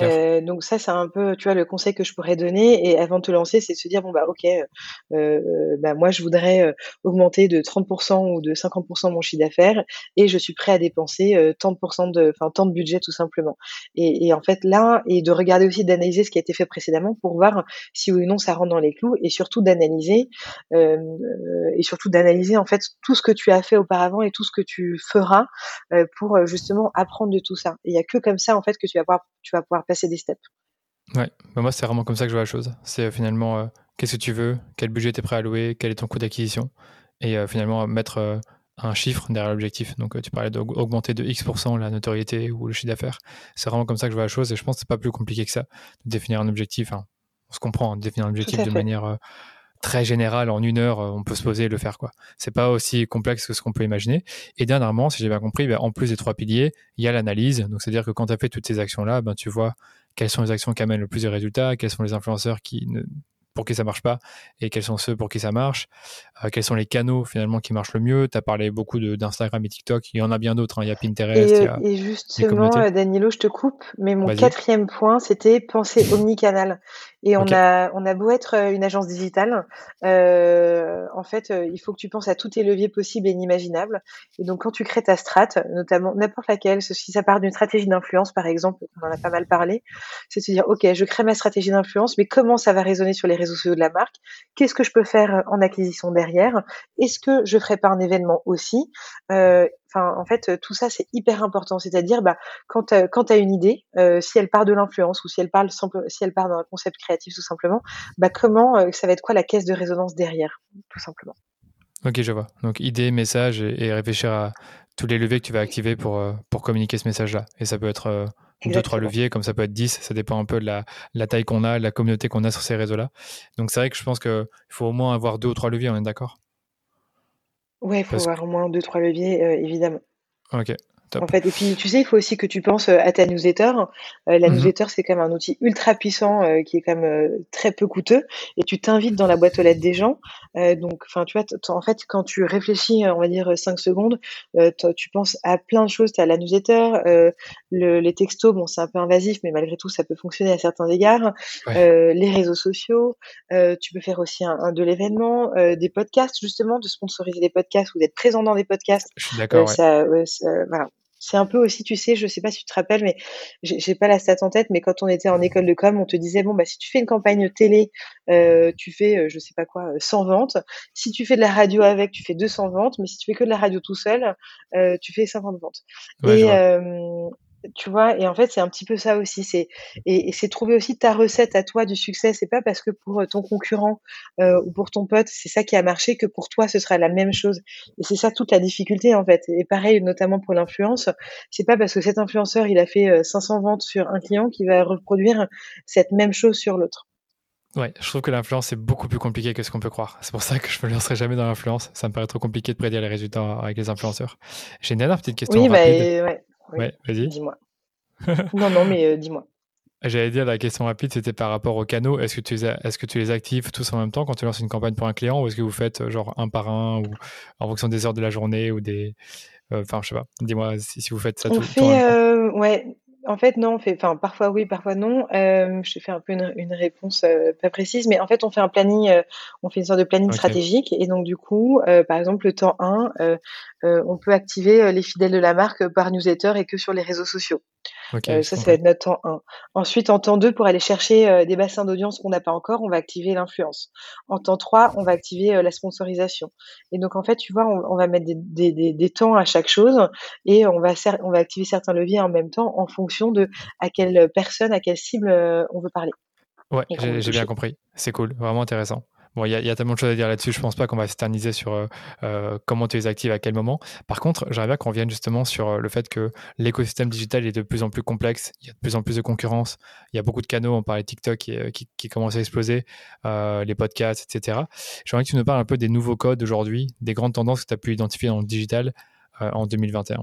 Euh, donc ça, c'est un peu, tu vois, le conseil que je pourrais donner. Et avant de te lancer, c'est de se dire bon bah ok, euh, bah moi je voudrais euh, augmenter de 30% ou de 50% mon chiffre d'affaires et je suis prêt à dépenser euh, tant de de, tant de budget tout simplement. Et, en fait là, et de regarder aussi d'analyser ce qui a été fait précédemment pour voir si oui ou non ça rentre dans les clous et surtout d'analyser euh, et surtout d'analyser en fait tout ce que tu as fait auparavant et tout ce que tu feras pour justement apprendre de tout ça. Il y a que comme ça en fait que tu vas pouvoir tu vas pouvoir passer des steps. Ouais, bah, moi c'est vraiment comme ça que je vois la chose. C'est euh, finalement euh, qu'est-ce que tu veux, quel budget tu es prêt à louer, quel est ton coût d'acquisition, et euh, finalement mettre un chiffre derrière l'objectif. Donc tu parlais d'augmenter de X% la notoriété ou le chiffre d'affaires. C'est vraiment comme ça que je vois la chose, et je pense que c'est pas plus compliqué que ça de définir un objectif. on se comprend, hein, définir un objectif de manière très général en une heure, euh, on peut se poser et le faire quoi. C'est pas aussi complexe que ce qu'on peut imaginer. Et dernièrement, si j'ai bien compris, ben, en plus des trois piliers, il y a l'analyse. Donc c'est-à-dire que quand tu as fait toutes ces actions là, ben, tu vois quelles sont les actions qui amènent le plus de résultats, quels sont les influenceurs qui ne pour qui ça marche pas et quels sont ceux pour qui ça marche, euh, quels sont les canaux finalement qui marchent le mieux? Tu as parlé beaucoup d'Instagram et TikTok, il y en a bien d'autres, hein. il y a Pinterest. Et, euh, et justement, Danilo, je te coupe, mais mon quatrième point, c'était penser omnicanal. Et on, a, on a beau être euh, une agence digitale, euh, en fait, euh, il faut que tu penses à tous tes leviers possibles et inimaginables. Et donc, quand tu crées ta strat, notamment n'importe laquelle, si ça part d'une stratégie d'influence, par exemple, on en a pas mal parlé, c'est de se dire, OK, je crée ma stratégie d'influence, mais comment ça va résonner sur les réseaux sociaux de la marque Qu'est-ce que je peux faire en acquisition derrière? Est-ce que je ferai pas un événement aussi? Euh, en fait, euh, tout ça, c'est hyper important. C'est-à-dire, bah, quand, euh, tu as une idée, euh, si elle part de l'influence ou si elle, parle si elle part d'un concept créatif tout simplement, bah, comment ça va être quoi la caisse de résonance derrière, tout simplement? Ok, je vois. Donc, idée, message et, réfléchir à tous les leviers que tu vas activer pour, pour communiquer ce message-là. Et ça peut être deux, trois leviers, comme ça peut être 10. Ça dépend un peu de la, la taille qu'on a, de la communauté qu'on a sur ces réseaux-là. Donc, c'est vrai que je pense qu'il faut au moins avoir deux ou trois leviers, on est d'accord? Ouais, il faut avoir au moins deux, trois leviers, euh, évidemment. Ok. En fait, et puis tu sais, il faut aussi que tu penses euh, à ta newsletter. Euh, la mmh newsletter, c'est quand même un outil ultra puissant euh, qui est quand même très peu coûteux. Et tu t'invites dans la boîte aux lettres des gens. donc, enfin, tu vois, en fait, quand tu réfléchis, on va dire cinq secondes, tu penses à plein de choses. Tu as la newsletter, le, les textos, bon, c'est un peu invasif, mais malgré tout, ça peut fonctionner à certains égards. les réseaux sociaux. tu peux faire aussi un, de l'événement, des podcasts justement, de sponsoriser des podcasts ou d'être présent dans des podcasts. Je suis d'accord. ça, voilà c'est un peu aussi, tu sais, je sais pas si tu te rappelles, mais j'ai pas la stat en tête, mais quand on était en école de com, on te disait bon bah si tu fais une campagne télé, euh, tu fais euh, je sais pas quoi 100 ventes. Si tu fais de la radio avec, tu fais 200 ventes, mais si tu fais que de la radio tout seul, euh, tu fais 50 ventes. et tu vois et en fait c'est un petit peu ça aussi c'est et, c'est trouver aussi ta recette à toi du succès c'est pas parce que pour euh, ton concurrent euh, ou pour ton pote c'est ça qui a marché que pour toi ce sera la même chose et c'est ça toute la difficulté en fait et pareil notamment pour l'influence c'est pas parce que cet influenceur il a fait 500 euh, ventes sur un client qui va reproduire cette même chose sur l'autre Ouais, je trouve que l'influence est beaucoup plus compliqué que ce qu'on peut croire. C'est pour ça que je me lancerai jamais dans l'influence. Ça me paraît trop compliqué de prédire les résultats avec les influenceurs. J'ai une dernière petite question. Oui, bah, ouais. Ouais, vas-y. Dis-moi. non, non, mais euh, dis-moi. J'allais dire, la question rapide, c'était par rapport aux canaux. Est-ce que, tu les est-ce que tu les actives tous en même temps quand tu lances une campagne pour un client ou est-ce que vous faites euh, genre un par un ou en fonction des heures de la journée ou des. Euh, enfin, je sais pas. Dis-moi si, vous faites ça On fait, ouais, En fait, non, on fait enfin, parfois oui, parfois non. Hem, je te fais un peu une une réponse, heu, pas précise, mais en fait, on fait un planning, heu, on fait une sorte de planning stratégique et donc du coup, heu, par exemple, le temps 1, heu heu, on peut activer, les fidèles de la marque, par newsletter et que sur les réseaux sociaux. J'ai ça, ça va être notre temps 1. Ensuite, en temps 2, pour aller chercher, heu, des bassins d'audience qu'on n'a pas encore, on va activer l'influence. En temps 3, on va activer, heu, la sponsorisation et donc en fait, tu vois, on on va mettre des des des des temps à chaque chose et on va on va activer certains leviers en même temps en fonction de à quelle, personne, à quelle cible, on veut parler Ouais, j'ai bien compris. C'est cool, vraiment intéressant. Bon, il y a tellement de choses à dire là-dessus, je pense pas qu'on va s'éterniser sur, heu heu, comment tu les actives, à quel moment. Par contre, j'aimerais bien qu'on revienne justement sur, heu, le fait que l'écosystème digital est de plus en plus complexe. Il y a de plus en plus de concurrence. Il y a beaucoup de canaux, on parlait de TikTok qui, commence à exploser, les podcasts et cetera. J'aimerais que tu nous parles un peu des nouveaux codes aujourd'hui, des grandes tendances que tu as pu identifier dans le digital, en 2021.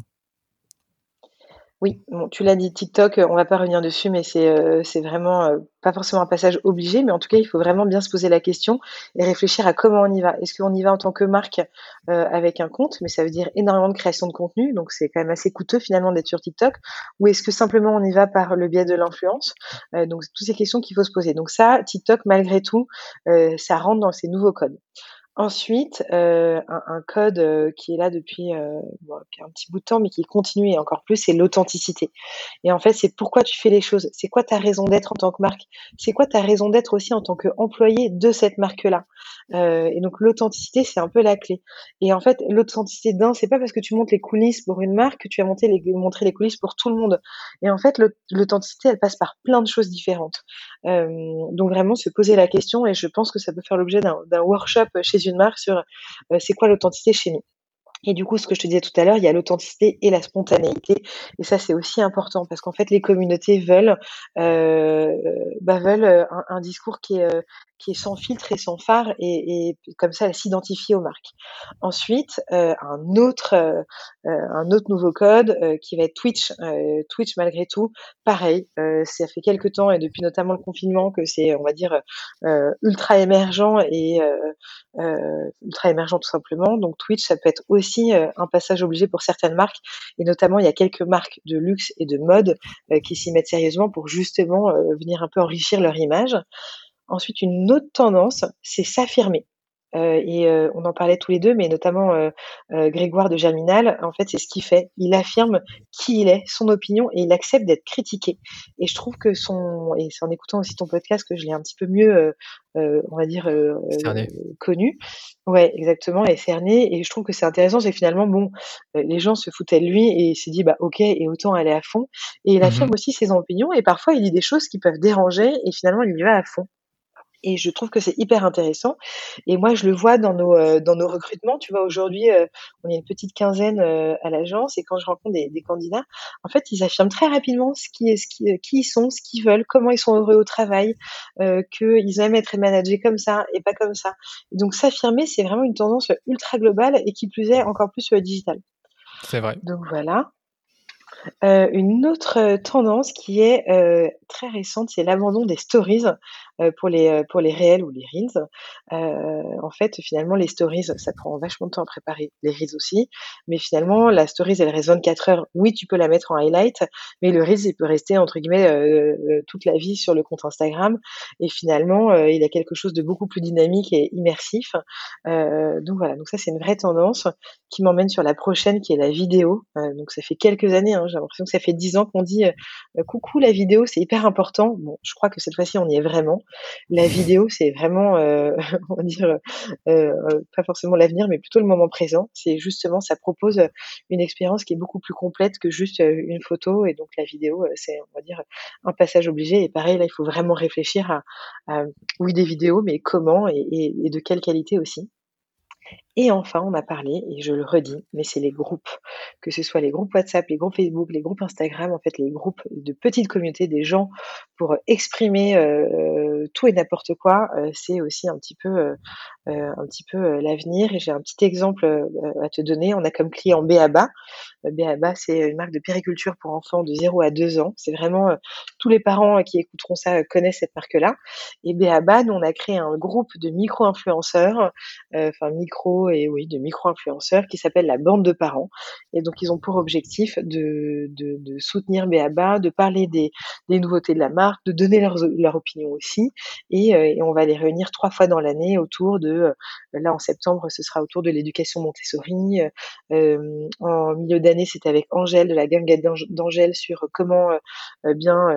Oui, bon, tu l'as dit, TikTok, heu, on va pas revenir dessus, mais c'est, c'est vraiment, heu, pas forcément un passage obligé, mais en tout cas, il faut vraiment bien se poser la question et réfléchir à comment on y va. Est-ce qu'on y va en tant que marque, heu, avec un compte, mais ça veut dire énormément de création de contenu, donc c'est quand même assez coûteux finalement d'être sur TikTok, ou est-ce que simplement on y va par le biais de l'influence? Donc toutes ces questions qu'il faut se poser. Donc ça, TikTok malgré tout, ça rentre dans ces nouveaux codes. Ensuite, heu, un code, heu, qui est là depuis, a un petit bout de temps, mais qui continue et encore plus, c'est l'authenticité. Et en fait, c'est pourquoi tu fais les choses. C'est quoi ta raison d'être en tant que marque? C'est quoi ta raison d'être aussi en tant qu'employé de cette marque-là? Et donc l'authenticité, c'est un peu la clé. Et en fait, l'authenticité d'un, c'est pas parce que tu montes les coulisses pour une marque que tu vas monter les montrer les coulisses pour tout le monde. Et en fait, l'aut l'authenticité, elle passe par plein de choses différentes. Donc vraiment se poser la question et je pense que ça peut faire l'objet d'un workshop chez une marque sur, heu, c'est quoi l'authenticité chez nous? Et du coup, ce que je te disais tout à l'heure, il y a l'authenticité et la spontanéité et ça, c'est aussi important parce qu'en fait, les communautés veulent, heu, bah, veulent, heu, un discours qui est, qui est sans filtre et sans phare et comme ça, elles s'identifient aux marques. Ensuite, heu, un autre, heu heu, un autre nouveau code, qui va être Twitch. Twitch, malgré tout, pareil, ça fait quelque temps et depuis notamment le confinement que c'est, on va dire, ultra émergent et ultra émergent tout simplement. Donc Twitch, ça peut être aussi, un passage obligé pour certaines marques et notamment il y a quelques marques de luxe et de mode, qui s'y mettent sérieusement pour justement, venir un peu enrichir leur image. Ensuite, une autre tendance, c'est s'affirmer. Heu et heu, on en parlait tous les 2, mais notamment, heu, Grégoire de Germinal, en fait, c'est ce qu'il fait. Il affirme qui il est, son opinion et il accepte d'être critiqué et je trouve que son et c'est en écoutant aussi ton podcast que je l'ai un petit peu mieux, on va dire, connu. Ouais, exactement et cerné et je trouve que c'est intéressant, c'est que finalement, bon, les gens se foutaient de lui et il s'est dit: «Bah, OK et autant aller à fond» et il Mmh affirme aussi ses opinions et parfois il dit des choses qui peuvent déranger et finalement il y va à fond. Et je trouve que c'est hyper intéressant et moi je le vois dans nos, heu, dans nos recrutements. Tu vois, aujourd'hui, heu, on est une petite quinzaine, heu, à l'agence et quand je rencontre des des candidats, en fait, ils affirment très rapidement ce qui est ce qui, qui ils sont, ce qu'ils veulent, comment ils sont heureux au travail, qu'ils aiment être managés comme ça et pas comme ça. Donc s'affirmer, c'est vraiment une tendance, ultra globale et qui plus est encore plus sur le digital. C'est vrai. Donc voilà. Une autre, tendance qui est, très récente, c'est l'abandon des stories, pour les, heu, pour les réels ou les reels. Heu, en fait, finalement, les stories, ça prend vachement de temps à préparer, les reels aussi, mais finalement, la stories, elle reste 24 heures. Oui, tu peux la mettre en highlight, mais le reels, il peut rester entre guillemets, toute la vie sur le compte Instagram et finalement, il a quelque chose de beaucoup plus dynamique et immersif. Donc voilà, donc ça, c'est une vraie tendance qui m'emmène sur la prochaine qui est la vidéo. Donc ça fait quelques années, hein, j'ai l'impression que ça fait 10 ans qu'on dit, «Coucou la vidéo, c'est hyper important». Bon, je crois que cette fois-ci on y est vraiment. La vidéo, c'est vraiment, heu, on va dire, heu heu, pas forcément l'avenir, mais plutôt le moment présent. C'est justement ça propose, une expérience qui est beaucoup plus complète que juste, une photo et donc la vidéo, c'est on va dire, un passage obligé et pareil là, il faut vraiment réfléchir à oui des vidéos, mais comment et de quelle qualité aussi. Et enfin, on a parlé et je le redis, mais c'est les groupes. Que ce soit les groupes WhatsApp, les groupes Facebook, les groupes Instagram, en fait, les groupes de petites communautés des gens pour, heu, exprimer, heu, tout et n'importe quoi, c'est aussi un petit peu, un petit peu, l'avenir et j'ai un petit exemple, à te donner. On a comme client b.a.ba. Heu, b.a.ba, c'est une marque de périculture pour enfants de 0 à 2 ans. C'est vraiment, tous les parents qui écouteront ça, connaissent cette marque-là et b.a.ba, nous, on a créé un groupe de micro-influenceurs, enfin micro, et de micro-influenceurs qui s'appelle la bande de parents. Et donc, ils ont pour objectif de, soutenir Béaba, de parler des, nouveautés de la marque, de donner leur, opinion aussi. Et, euh, et, on va les réunir trois fois dans l'année autour de, euh, là en septembre, ce sera autour de l'éducation Montessori. Euh, en milieu d'année, c'était avec Angèle de la gang d'Angèle sur comment bien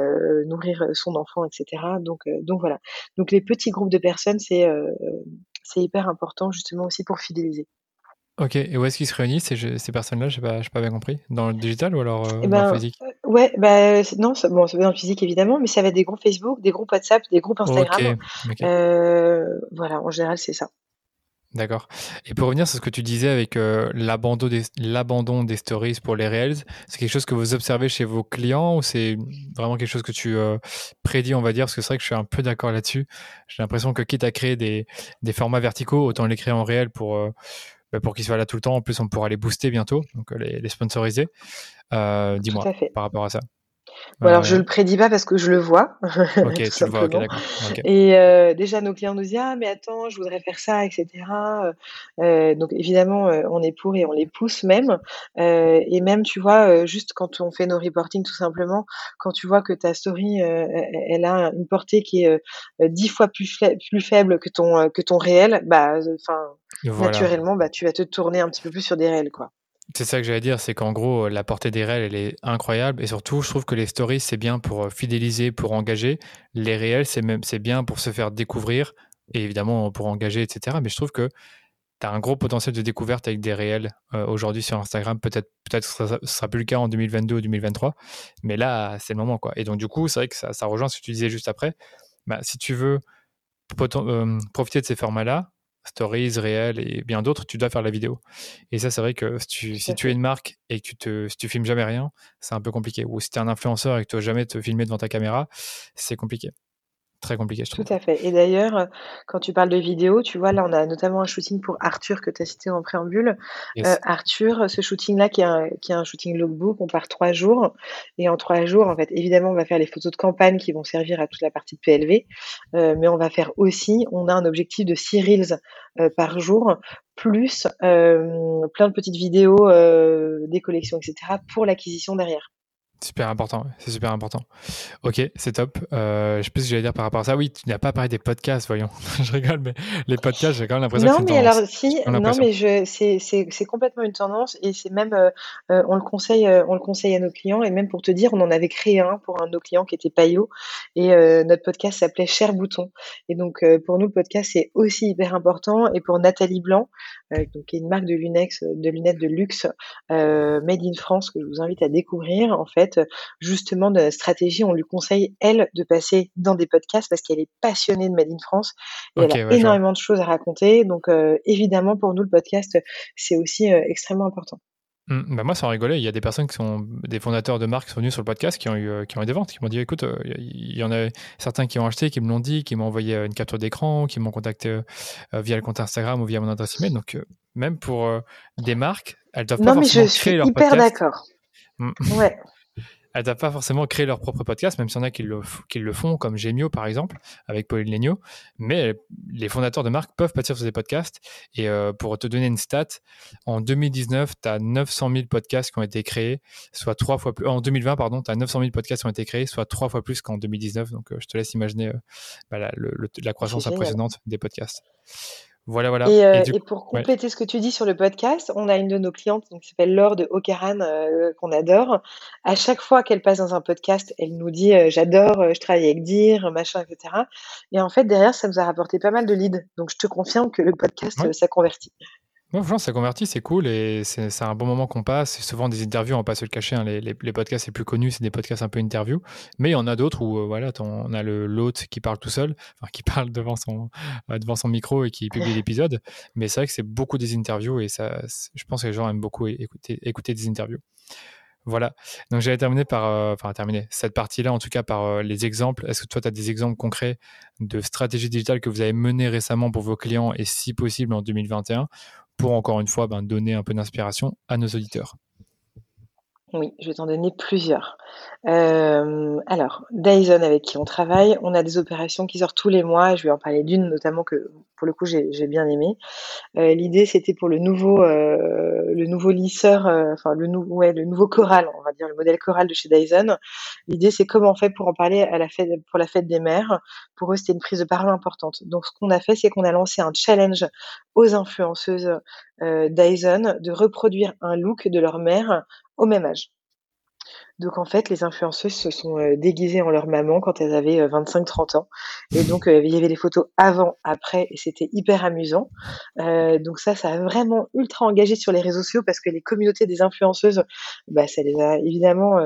nourrir son enfant, etc. Donc, donc voilà. Donc les petits groupes de personnes, c'est c'est hyper important justement aussi pour fidéliser. Ok, et où est-ce qu'ils se réunissent ces, ces personnes-là? Je n'ai pas, pas, bien compris. Dans le digital ou alors euh, eh dans le ben, physique? euh, Ouais, bah, non, ça, bon, ça va dans le physique évidemment, mais ça va être des groupes Facebook, des groupes WhatsApp, des groupes Instagram. Okay, euh, voilà, en général, c'est ça. D'accord. Et pour revenir sur ce que tu disais avec euh, l'abandon des, des, stories pour les Reels, c'est quelque chose que vous observez chez vos clients ou c'est vraiment quelque chose que tu euh, prédis, on va dire? Parce que c'est vrai que je suis un peu d'accord là-dessus. J'ai l'impression que quitte à créer des, des, formats verticaux, autant les créer en réel pour, euh, bah, pour qu'ils soient là tout le temps. En plus, on pourra les booster bientôt, donc les, les sponsoriser. Dis-moi par rapport à ça. Bon, alors je le prédis pas parce que je le vois. Ok, tu le vois, ok, d'accord. Okay. Et euh, déjà nos clients nous disent ah mais attends, je voudrais faire ça, etc. Euh, donc évidemment euh, on est pour et on les pousse même. Euh, et même tu vois euh, juste quand on fait nos reporting tout simplement, quand tu vois que ta story elle a une portée qui est dix fois plus, plus faible que ton que ton réel, bah enfin voilà. naturellement bah tu vas te tourner un petit peu plus sur des réels quoi. C'est ça que j'allais dire, c'est qu'en gros, la portée des réels, elle est incroyable. Et surtout, je trouve que les stories, c'est bien pour euh, fidéliser, pour engager. Les réels, c'est même, c'est bien pour se faire découvrir et évidemment pour engager, etc. Mais je trouve que tu as un gros potentiel de découverte avec des réels euh, aujourd'hui sur Instagram. Peut-être, peut-être que ce ne sera plus le cas en 2022 ou 2023. Mais là, c'est le moment, quoi. Et donc, du coup, c'est vrai que ça, ça, rejoint ce que tu disais juste après. Bah, si tu veux euh, profiter de ces formats-là, stories, réels et bien d'autres, tu dois faire la vidéo. Et ça, c'est vrai que si tu, si tu es une marque et que tu, te, si tu filmes jamais rien, c'est un peu compliqué. Ou si tu es un influenceur et que tu dois jamais te filmer devant ta caméra, c'est compliqué très compliqué, je trouve. Tout à fait. Et d'ailleurs, euh, quand tu parles de vidéo, tu vois, là, on a notamment un shooting pour Arthur que tu as cité en préambule. Euh, Arthur, ce shooting-là, qui, est un, qui est un shooting lookbook, on part trois jours. Et en trois jours, en fait, évidemment, on va faire les photos de campagne qui vont servir à toute la partie de PLV. Euh, mais on va faire aussi, on a un objectif de 6 reels euh, par jour, plus plein de petites vidéos des collections, etc., pour l'acquisition derrière. Super important, c'est super important. Ok, c'est top. Euh, je sais plus ce que j'allais dire par rapport à ça. Oui, tu n'as pas parlé des podcasts, voyons. je rigole, mais les podcasts, j'ai quand même l'impression que c'est Non, mais alors si, non, mais je, c'est, c'est, c'est complètement une tendance et c'est même, euh, euh on le conseille, euh, on le conseille à nos clients et même pour te dire, on en avait créé un pour un de nos clients qui était Payot et notre podcast s'appelait Cher Bouton. Et donc pour nous, le podcast c'est aussi hyper important et pour Nathalie Blanc, donc qui est une marque de lunettes, de lunettes de luxe made in France que je vous invite à découvrir en fait justement de stratégie, on lui conseille, elle, de passer dans des podcasts parce qu'elle est passionnée de Made in France et elle a énormément de choses à raconter. Donc, euh, évidemment, pour nous, le podcast, c'est aussi euh, extrêmement important. Mmh, bah moi, sans rigoler, il y a des personnes qui sont des fondateurs de marques qui sont venus sur le podcast qui ont eu, euh, qui ont eu des ventes, qui m'ont dit écoute, il y en a certains qui ont acheté, qui me l'ont dit, qui m'ont envoyé une capture d'écran, qui m'ont contacté via le compte Instagram ou via mon adresse email. Donc, même pour des marques, elles doivent pas forcément créer leur podcast. Non, mais je suis hyper d'accord. Mmh. Ouais elles doivent pas forcément créer leur propre podcast, même s'il y en a qui le, qui le font, comme Gemio par exemple, avec Pauline Legno. Mais les fondateurs de marques peuvent partir sur des podcasts. Et euh, pour te donner une stat, en 2019, tu as 900 000 podcasts qui ont été créés, soit trois fois plus. En 2020, pardon, tu as 900 000 podcasts qui ont été créés, soit trois fois plus qu'en 2019. Donc euh, je te laisse imaginer euh, bah, la, la, croissance impressionnante des podcasts. Voilà, voilà. Et, euh, et, pour compléter ce que tu dis sur le podcast, on a une de nos clientes qui s'appelle Laure de Ocaran, euh, qu'on adore. À chaque fois qu'elle passe dans un podcast, elle nous dit euh, J'adore, je travaille avec Dire, machin, etc. Et en fait, derrière, ça nous a rapporté pas mal de leads. Donc, je te confirme que le podcast, ça convertit. Ouais, franchement, ça convertit, c'est cool et c'est un bon moment qu'on passe. C'est souvent des interviews, on va pas se le cacher. Hein, les, les, podcasts les plus connus, c'est des podcasts un peu interview. Mais il y en a d'autres où euh, voilà, on a l'hôte qui parle tout seul, enfin, qui parle devant son, euh, devant son micro et qui publie l'épisode. Mais c'est vrai que c'est beaucoup des interviews et ça, je pense que les gens aiment beaucoup écouter, écouter des interviews. Voilà. Donc j'allais terminer par, euh, enfin terminer cette partie-là en tout cas par les exemples. Est-ce que toi tu as des exemples concrets de stratégies digitales que vous avez menées récemment pour vos clients et si possible en 2021 pour encore une fois ben, donner un peu d'inspiration à nos auditeurs. Oui, je vais t'en donner plusieurs. Hem, alors, Dyson avec qui on travaille, on a des opérations qui sortent tous les mois. Je vais en parler d'une notamment que, pour le coup, j'ai bien aimé. Heu, l'idée, c'était pour le nouveau, heu, le nouveau lisseur, enfin le le nouveau Coral, on va dire, le modèle Coral de chez Dyson. L'idée, c'est comment on fait pour en parler à la fête pour la fête des mères. Pour eux, c'était une prise de parole importante. Donc ce qu'on a fait, c'est qu'on a lancé un challenge aux influenceuses, Dyson de reproduire un look de leur mère au même âge. Donc en fait, les influenceuses se sont, heu, déguisées en leur maman quand elles avaient, heu, 25-30 ans et donc heu, il y avait les photos avant, après et c'était hyper amusant. Donc ça, ça a vraiment ultra engagé sur les réseaux sociaux parce que les communautés des influenceuses, bah, ça les a évidemment,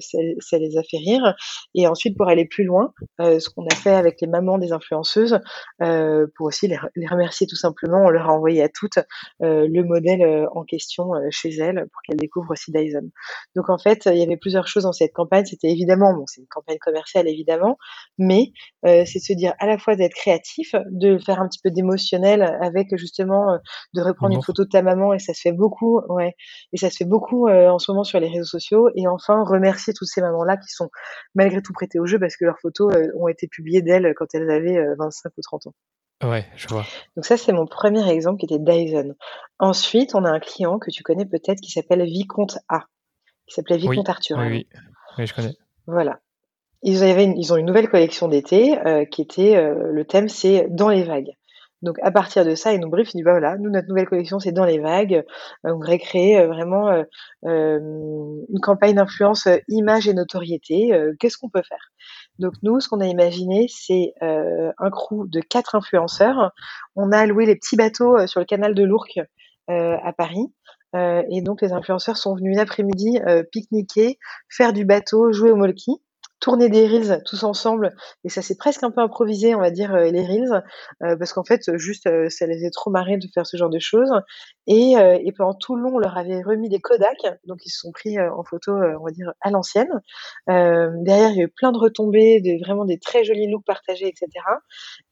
ça ça les a fait rire et ensuite pour aller plus loin, ce qu'on a fait avec les mamans des influenceuses, pour aussi les les remercier tout simplement, on leur a envoyé à toutes, le modèle, en question, chez elles pour qu'elles découvrent aussi Dyson. Donc en fait, il y avait plusieurs choses dans cette campagne. C'était évidemment, bon, c'est une campagne commerciale évidemment, mais euh, c'est se dire à la fois d'être créatif, de faire un petit peu d'émotionnel avec justement euh, de reprendre une photo de ta maman et ça se fait beaucoup, ouais, et ça se fait beaucoup euh, en ce moment sur les réseaux sociaux. Et enfin, remercier toutes ces mamans-là qui sont malgré tout prêtées au jeu parce que leurs photos ont été publiées d'elles quand elles avaient 25 ou 30 ans. Ouais, je vois. Donc ça, c'est mon premier exemple qui était Dyson. Ensuite, on a un client que tu connais peut-être qui s'appelle Vicomte A qui s'appelait Vicomte Arthur. Oui, oui. oui, je connais. Voilà. Ils, avaient ils ont une nouvelle collection d'été euh, qui était, euh, le thème c'est dans les vagues. Donc à partir de ça, ils nous briefent, ils disent bah voilà, nous notre nouvelle collection c'est dans les vagues. Euh, on voudrait créer vraiment une campagne d'influence image et notoriété. Qu'est-ce qu'on peut faire? Donc nous, ce qu'on a imaginé, c'est un crew de quatre influenceurs. On a loué les petits bateaux sur le canal de l'Ourcq à Paris. Euh, et donc les influenceurs sont venus une après-midi euh, pique-niquer, faire du bateau, jouer au molki, tourner des reels tous ensemble. Et ça s'est presque un peu improvisé, on va dire, euh, les reels, parce qu'en fait, juste, ça les a trop marrés de faire ce genre de choses. Et, et pendant tout le long, on leur avait remis des Kodak, donc ils se sont pris en photo, on va dire, à l'ancienne. derrière, il y a eu plein de retombées, de, vraiment des très jolis looks partagés, etc.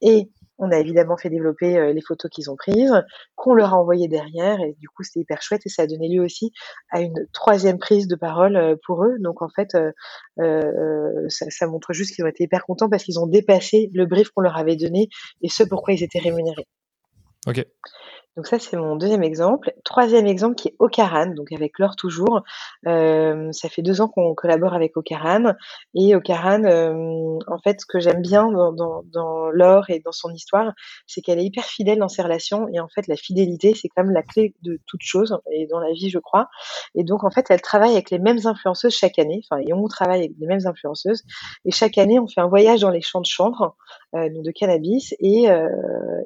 Et on a évidemment fait développer euh, les photos qu'ils ont prises, qu'on leur a envoyées derrière, et du coup c'était hyper chouette et ça a donné lieu aussi à une troisième prise de parole euh, pour eux. Donc en fait, euh, ça, ça, montre juste qu'ils ont été hyper contents parce qu'ils ont dépassé le brief qu'on leur avait donné et ce pourquoi ils étaient rémunérés. Ok. Donc ça, c'est mon deuxième exemple. Troisième exemple qui est Ocaran, donc avec Laure toujours. Euh, ça fait deux ans qu'on collabore avec Ocaran. Et Ocaran, euh, en fait, ce que j'aime bien dans, dans, Laure et dans son histoire, c'est qu'elle est hyper fidèle dans ses relations. Et en fait, la fidélité, c'est quand même la clé de toute chose, et dans la vie, je crois. Et donc, en fait, elle travaille avec les mêmes influenceuses chaque année. Enfin, et on travaille avec les mêmes influenceuses. Et chaque année, on fait un voyage dans les champs de chanvre, euh, de cannabis. Et, euh,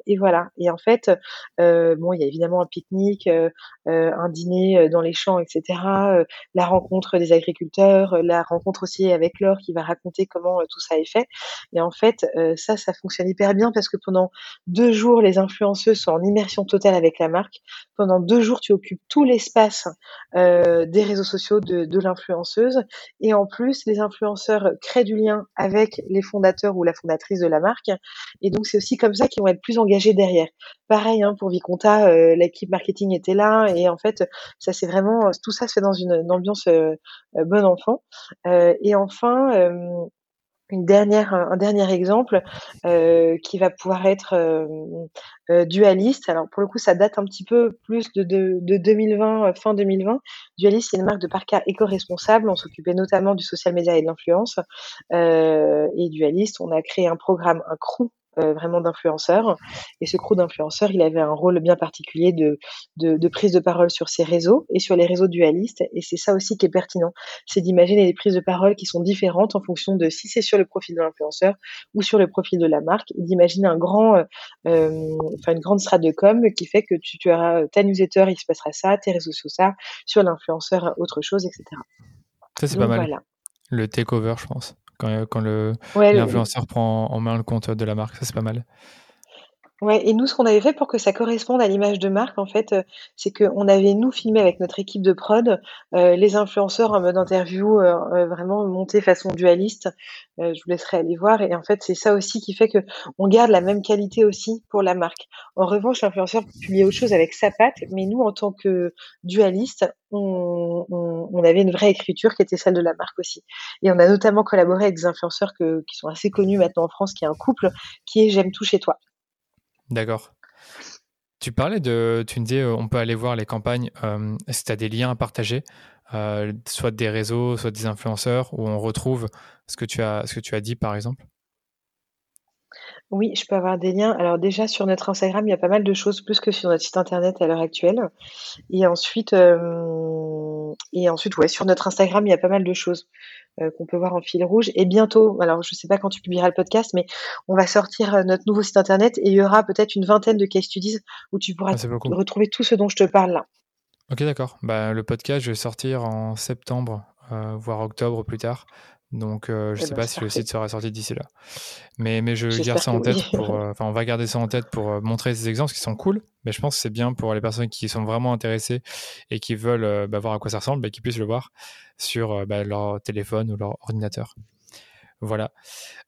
et voilà. Et en fait, euh, bon, il y a évidemment un pique-nique, euh, euh, un dîner dans les champs, etc. la rencontre des agriculteurs, la rencontre aussi avec Laure qui va raconter comment tout ça est fait. Et en fait, ça, ça fonctionne hyper bien parce que pendant deux jours, les influenceuses sont en immersion totale avec la marque. Pendant deux jours, tu occupes tout l'espace des réseaux sociaux de, de l'influenceuse. Et en plus, les influenceurs créent du lien avec les fondateurs ou la fondatrice de la marque. Et donc, c'est aussi comme ça qu'ils vont être plus engagés derrière. Pareil hein, pour Viconta, euh, l'équipe marketing était là et en fait, ça c'est vraiment tout ça se fait dans une, ambiance euh, euh, bon enfant. et enfin, une dernière, un dernier exemple qui va pouvoir être dualiste. Alors pour le coup, ça date un petit peu plus de, de, 2020, fin 2020. Dualiste, c'est une marque de parka éco-responsable. On s'occupait notamment du social media et de l'influence. et dualiste, on a créé un programme, un crew euh, vraiment d'influenceurs. Et ce crew d'influenceurs, il avait un rôle bien particulier de, de, prise de parole sur ses réseaux et sur les réseaux dualistes. Et c'est ça aussi qui est pertinent, c'est d'imaginer des prises de parole qui sont différentes en fonction de si c'est sur le profil de l'influenceur ou sur le profil de la marque, et d'imaginer un grand, euh, euh, enfin une grande strate de com qui fait que tu, tu auras ta newsletter, il se passera ça, tes réseaux sociaux ça, sur l'influenceur autre chose, etc. Ça c'est pas mal. Le takeover, je pense quand, quand l'influenceur prend en main le compte de la marque. Ça, c'est pas mal. Ouais et nous, ce qu'on avait fait pour que ça corresponde à l'image de marque, en fait, heu, c'est qu'on avait, nous, filmé avec notre équipe de prod, heu, les influenceurs en mode interview, heu heu, vraiment montés façon dualiste. Heu, je vous laisserai aller voir et en fait, c'est ça aussi qui fait qu'on garde la même qualité aussi pour la marque. En revanche, l'influenceur peut publier autre chose avec sa patte, mais nous, en tant que dualiste, on on on avait une vraie écriture qui était celle de la marque aussi et on a notamment collaboré avec des influenceurs que qui sont assez connus maintenant en France, qui est un couple, qui est J'aime tout chez toi. D'accord. Tu parlais de, tu me disais, euh, on peut aller voir les campagnes. Euh, si tu as des liens à partager, euh, soit des réseaux, soit des influenceurs, où on retrouve ce que tu as, ce que tu as dit, par exemple? Oui, je peux avoir des liens. Alors déjà sur notre Instagram, il y a pas mal de choses, plus que sur notre site internet à l'heure actuelle. Et ensuite, et ensuite, ouais, sur notre Instagram, il y a pas mal de choses. Euh, qu'on peut voir en fil rouge. Et bientôt, alors je ne sais pas quand tu publieras le podcast, mais on va sortir euh, notre nouveau site internet et il y aura peut-être une vingtaine de case studies où tu pourras ah, retrouver tout ce dont je te parle là. Ok, d'accord. Bah, le podcast, je vais sortir en septembre, euh, voire octobre plus tard. Donc, je ne eh sais ben, pas si le site sera sorti d'ici là. Mais, mais je garde ça en tête. Pour, enfin, on va garder ça en tête pour montrer ces exemples qui sont cool. Mais je pense que c'est bien pour les personnes qui sont vraiment intéressées et qui veulent bah, voir à quoi ça ressemble, bah, qu'ils puissent le voir sur bah, leur téléphone ou leur ordinateur. Voilà.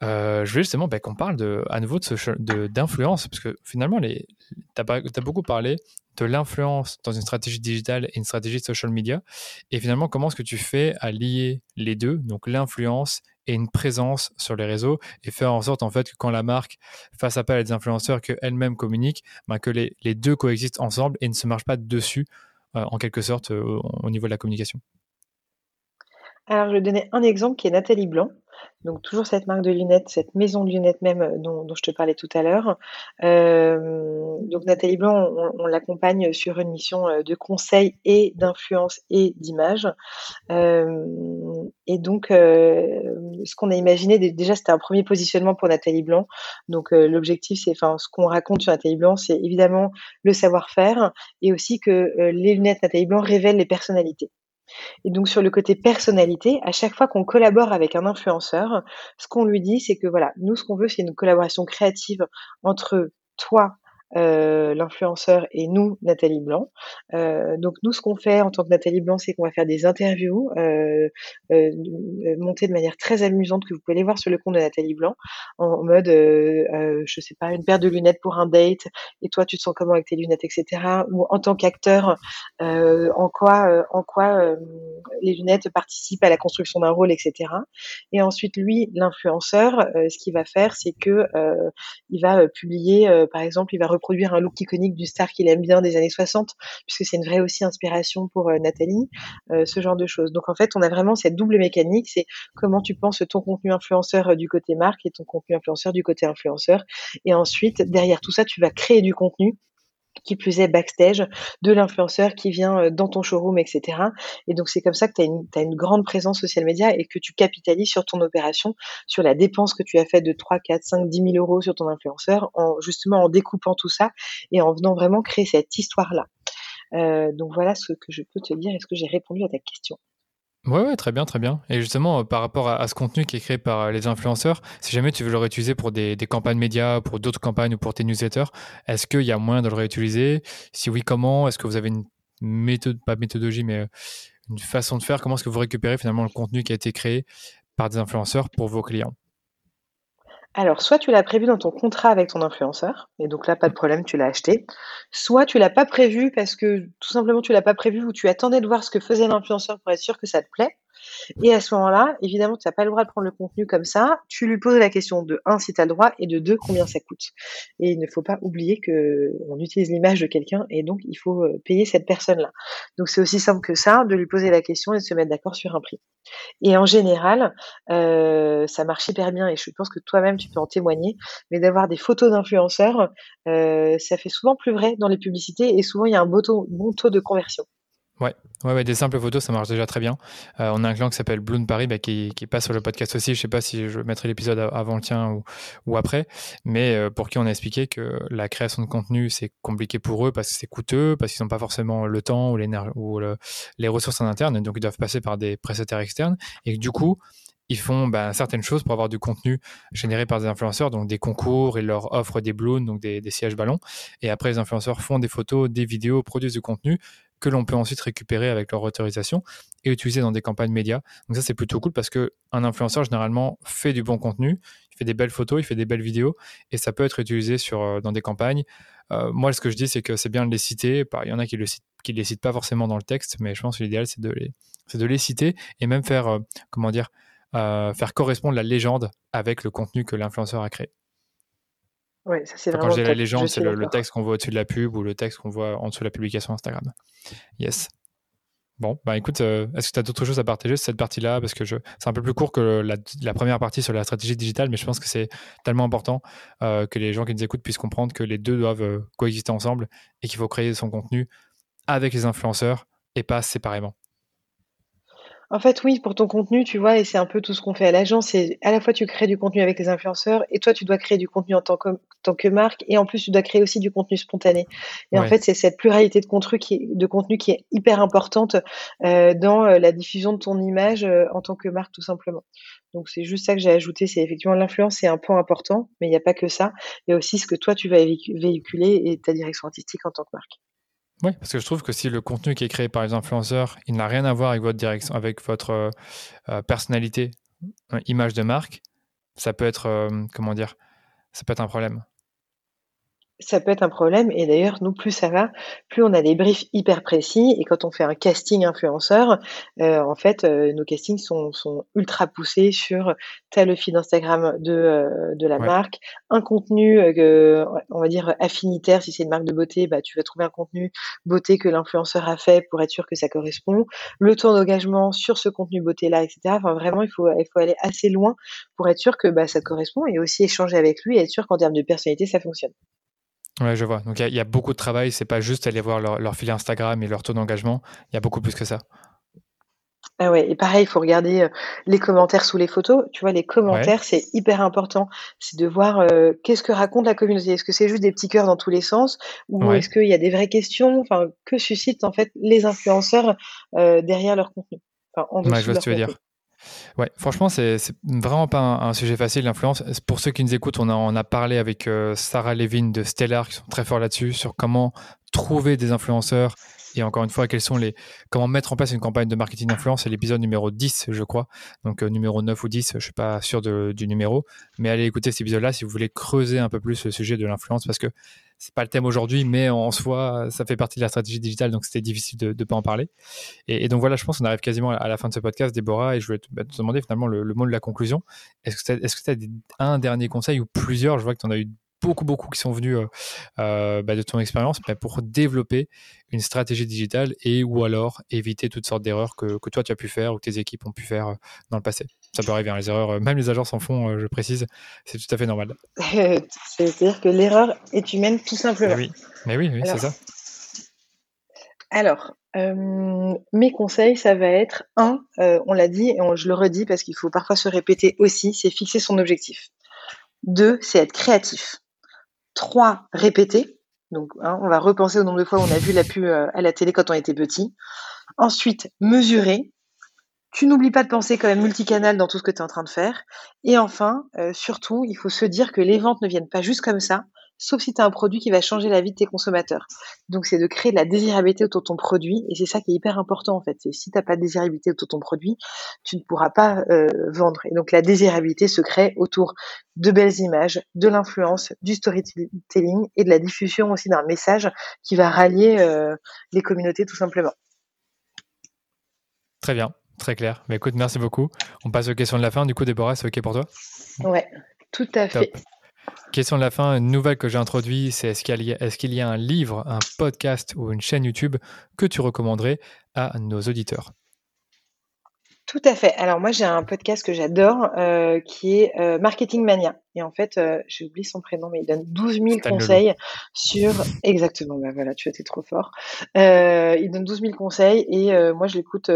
je voulais justement qu'on parle de, à nouveau d'influence, parce que finalement, tu as, as, beaucoup parlé de l'influence dans une stratégie digitale et une stratégie de social media. Et finalement, comment est-ce que tu fais à lier les deux, donc l'influence et une présence sur les réseaux, et faire en sorte en fait que quand la marque fasse appel à des influenceurs qu'elle-même communique, ben, que les, les, deux coexistent ensemble et ne se marchent pas dessus, euh, en quelque sorte, euh, au niveau de la communication? Alors, je vais donner un exemple qui est Nathalie Blanc. Donc toujours cette marque de lunettes, cette maison de lunettes même euh, dont, je te parlais tout à l'heure. Euh, donc Nathalie Blanc, on, l'accompagne sur une mission euh, de conseil et d'influence et d'image. et donc ce qu'on a imaginé déjà, c'était un premier positionnement pour Nathalie Blanc. Donc l'objectif, c'est, enfin, ce qu'on raconte sur Nathalie Blanc, c'est évidemment le savoir-faire et aussi que les lunettes Nathalie Blanc révèlent les personnalités. Et donc sur le côté personnalité, à chaque fois qu'on collabore avec un influenceur, ce qu'on lui dit, c'est que voilà, nous ce qu'on veut, c'est une collaboration créative entre toi euh, l'influenceur et nous, Nathalie Blanc. Euh, donc nous, ce qu'on fait en tant que Nathalie Blanc, c'est qu'on va faire des interviews euh, euh, montées de manière très amusante que vous pouvez aller voir sur le compte de Nathalie Blanc, en, mode, je sais pas, une paire de lunettes pour un date, et toi, tu te sens comment avec tes lunettes, etc. Ou en tant qu'acteur, en quoi, en quoi les lunettes participent à la construction d'un rôle, etc. Et ensuite, lui, l'influenceur, ce qu'il va faire, c'est que il va publier, par exemple, il va produire un look iconique du star qu'il aime bien des années 60, puisque c'est une vraie aussi inspiration pour euh, Nathalie, euh, ce genre de choses. Donc en fait, on a vraiment cette double mécanique, c'est comment tu penses ton contenu influenceur euh, du côté marque et ton contenu influenceur du côté influenceur. Et ensuite, derrière tout ça, tu vas créer du contenu qui plus est backstage, de l'influenceur qui vient euh, dans ton showroom, etc. Et donc c'est comme ça que tu as une, grande présence social media et que tu capitalises sur ton opération, sur la dépense que tu as faite de 3, 4, 5, 10 000 euros sur ton influenceur, en, justement en découpant tout ça et en venant vraiment créer cette histoire-là. Euh, donc voilà ce que je peux te dire. Est-ce que j'ai répondu à ta question Ouais, ouais, très bien, très bien. Et justement, euh, par rapport à, ce contenu qui est créé par euh, les influenceurs, si jamais tu veux le réutiliser pour des, campagnes médias, pour d'autres campagnes ou pour tes newsletters, est-ce qu'il y a moyen de le réutiliser? Si oui, comment? Est-ce que vous avez une méthode, pas méthodologie, mais euh, une façon de faire? Comment est-ce que vous récupérez finalement le contenu qui a été créé par des influenceurs pour vos clients? Alors, soit tu l'as prévu dans ton contrat avec ton influenceur, et donc là, pas de problème, tu l'as acheté. Soit tu l'as pas prévu parce que tout simplement tu l'as pas prévu ou tu attendais de voir ce que faisait l'influenceur pour être sûr que ça te plaît. Et à ce moment-là, évidemment, tu n'as pas le droit de prendre le contenu comme ça. Tu lui poses la question de 1, si tu as le droit, et de 2, combien ça coûte. Et il ne faut pas oublier que on utilise l'image de quelqu'un et donc il faut euh, payer cette personne-là. Donc c'est aussi simple que ça, de lui poser la question et de se mettre d'accord sur un prix. Et en général, euh, ça marche hyper bien et je pense que toi-même tu peux en témoigner, mais d'avoir des photos d'influenceurs, euh, ça fait souvent plus vrai dans les publicités et souvent il y a un bon taux de conversion. Ouais. ouais, des simples photos, ça marche déjà très bien. Euh, on a un client qui s'appelle Bloom Paris, bah, qui, passe sur le podcast aussi. Je sais pas si je mettrai l'épisode avant le tien ou, ou après, mais euh, pour qui on a expliqué que la création de contenu, c'est compliqué pour eux parce que c'est coûteux, parce qu'ils n'ont pas forcément le temps ou, ou les ressources en interne, donc ils doivent passer par des prestataires externes. Et du coup, ils font bah, certaines choses pour avoir du contenu généré par des influenceurs, donc des concours, et leur offrent des balloons, donc des, sièges ballons. Et après, les influenceurs font des photos, des vidéos, produisent du contenu que l'on peut ensuite récupérer avec leur autorisation et utiliser dans des campagnes médias. Donc ça, c'est plutôt cool parce qu'un influenceur, généralement, fait du bon contenu, il fait des belles photos, il fait des belles vidéos, et ça peut être utilisé euh, dans des campagnes. Euh, moi, ce que je dis, c'est que c'est bien de les citer. Il y en a qui ne qui les citent pas forcément dans le texte, mais je pense que l'idéal, c'est de les, citer et même faire, euh, faire correspondre la légende avec le contenu que l'influenceur a créé. Ouais, ça Quand je dis la légende, c'est le, texte qu'on voit au-dessus de la pub ou le texte qu'on voit en dessous de la publication Instagram. Yes. Bon, bah écoute, euh, est-ce que tu as d'autres choses à partager sur cette partie-là? Parce que je... c'est un peu plus court que la, première partie sur la stratégie digitale, mais je pense que c'est tellement important euh, que les gens qui nous écoutent puissent comprendre que les deux doivent euh, coexister ensemble et qu'il faut créer son contenu avec les influenceurs et pas séparément. En fait, oui, pour ton contenu, tu vois, et c'est un peu tout ce qu'on fait à l'agence, c'est à la fois tu crées du contenu avec les influenceurs et toi, tu dois créer du contenu en tant que, tant que marque et en plus, tu dois créer aussi du contenu spontané. Et en fait, c'est cette pluralité de contenu qui est, de contenu qui est hyper importante euh, dans euh, la diffusion de ton image euh, en tant que marque, tout simplement. Donc, c'est juste ça que j'ai ajouté. C'est effectivement l'influence, c'est un point important, mais il n'y a pas que ça. Il y a aussi ce que toi, tu vas véhiculer et ta direction artistique en tant que marque. Oui, parce que je trouve que si le contenu qui est créé par les influenceurs, il n'a rien à voir avec votre direction, avec votre euh, euh, personnalité, euh, image de marque, ça peut être, comment dire, ça peut être un problème ça peut être un problème. Et d'ailleurs, nous, plus ça va, plus on a des briefs hyper précis. Et quand on fait un casting influenceur, euh, en fait, euh, nos castings sont, sont, ultra poussés sur tel feed Instagram de, euh, de la marque, un contenu, on va dire, affinitaire. Si c'est une marque de beauté, bah, tu vas trouver un contenu beauté que l'influenceur a fait pour être sûr que ça correspond. Le temps d'engagement sur ce contenu beauté-là, etc. Enfin, vraiment, il faut, il faut aller assez loin pour être sûr que bah, ça correspond et aussi échanger avec lui et être sûr qu'en termes de personnalité, ça fonctionne. Ouais, je vois. Donc il y, a beaucoup de travail. C'est pas juste aller voir leur, leur fil Instagram et leur taux d'engagement. Il y a beaucoup plus que ça. Ah ouais, et pareil, il faut regarder euh, les commentaires sous les photos. Tu vois, les commentaires, c'est hyper important. C'est de voir euh, qu'est-ce que raconte la communauté. Est-ce que c'est juste des petits cœurs dans tous les sens ou est-ce qu'il y a des vraies questions? Enfin, que suscitent en fait les influenceurs euh, derrière leur contenu? Enfin, en ouais, je vois ce que tu veux dire. Ouais, franchement, c'est vraiment pas un, sujet facile, l'influence. Pour ceux qui nous écoutent, on a, parlé avec euh, Sarah Levin de Stellar, qui sont très forts là-dessus, sur comment trouver des influenceurs et encore une fois, quels sont les, comment mettre en place une campagne de marketing d'influence. C'est l'épisode numéro 10, je crois. Donc, euh, numéro 9 ou 10, je suis pas sûr du numéro. Mais allez écouter cet épisode-là si vous voulez creuser un peu plus le sujet de l'influence parce que c'est pas le thème aujourd'hui, mais en soi, ça fait partie de la stratégie digitale. Donc, c'était difficile de ne pas en parler. Et, donc, voilà, je pense qu'on arrive quasiment à la fin de ce podcast, Déborah. Et je voulais te, bah, demander finalement le, mot de la conclusion. Est-ce que tu as, as un dernier conseil ou plusieurs? Je vois que tu en as eu beaucoup, beaucoup qui sont venus euh, euh, bah, de ton expérience pour développer une stratégie digitale et ou alors éviter toutes sortes d'erreurs que, que, toi tu as pu faire ou que tes équipes ont pu faire euh, dans le passé. Ça peut arriver, hein, les erreurs, même les agences en font, je précise, c'est tout à fait normal. C'est-à-dire que l'erreur est humaine tout simplement. oui, mais oui, oui c'est ça. Alors, mes conseils, ça va être un, on l'a dit et je le redis parce qu'il faut parfois se répéter aussi, c'est fixer son objectif. Deux, c'est être créatif. 3 répéter. Donc, hein, on va repenser au nombre de fois où on a vu la pub euh, à la télé quand on était petit. Ensuite, mesurer. Tu n'oublies pas de penser quand même multicanal dans tout ce que tu es en train de faire. Et enfin, euh, surtout, il faut se dire que les ventes ne viennent pas juste comme ça, sauf si tu as un produit qui va changer la vie de tes consommateurs. Donc c'est de créer de la désirabilité autour de ton produit et c'est ça qui est hyper important en fait. Si tu n'as pas de désirabilité autour de ton produit, tu ne pourras pas euh, vendre. Et donc la désirabilité se crée autour de belles images, de l'influence, du storytelling et de la diffusion aussi d'un message qui va rallier euh, les communautés tout simplement. Très bien, très clair. Mais écoute, merci beaucoup. On passe aux questions de la fin. Du coup, Déborah, c'est OK pour toi? Ouais, tout à fait. Question de la fin, une nouvelle que j'ai introduite, c'est est-ce qu'il y, a un livre, un podcast ou une chaîne YouTube que tu recommanderais à nos auditeurs? Tout à fait. Alors moi j'ai un podcast que j'adore euh, qui est euh, Marketing Mania. Et en fait, euh, j'ai oublié son prénom, mais il donne 12 000 conseils sur... Exactement, bah voilà, tu étais trop fort. il donne 12 000 conseils et moi je l'écoute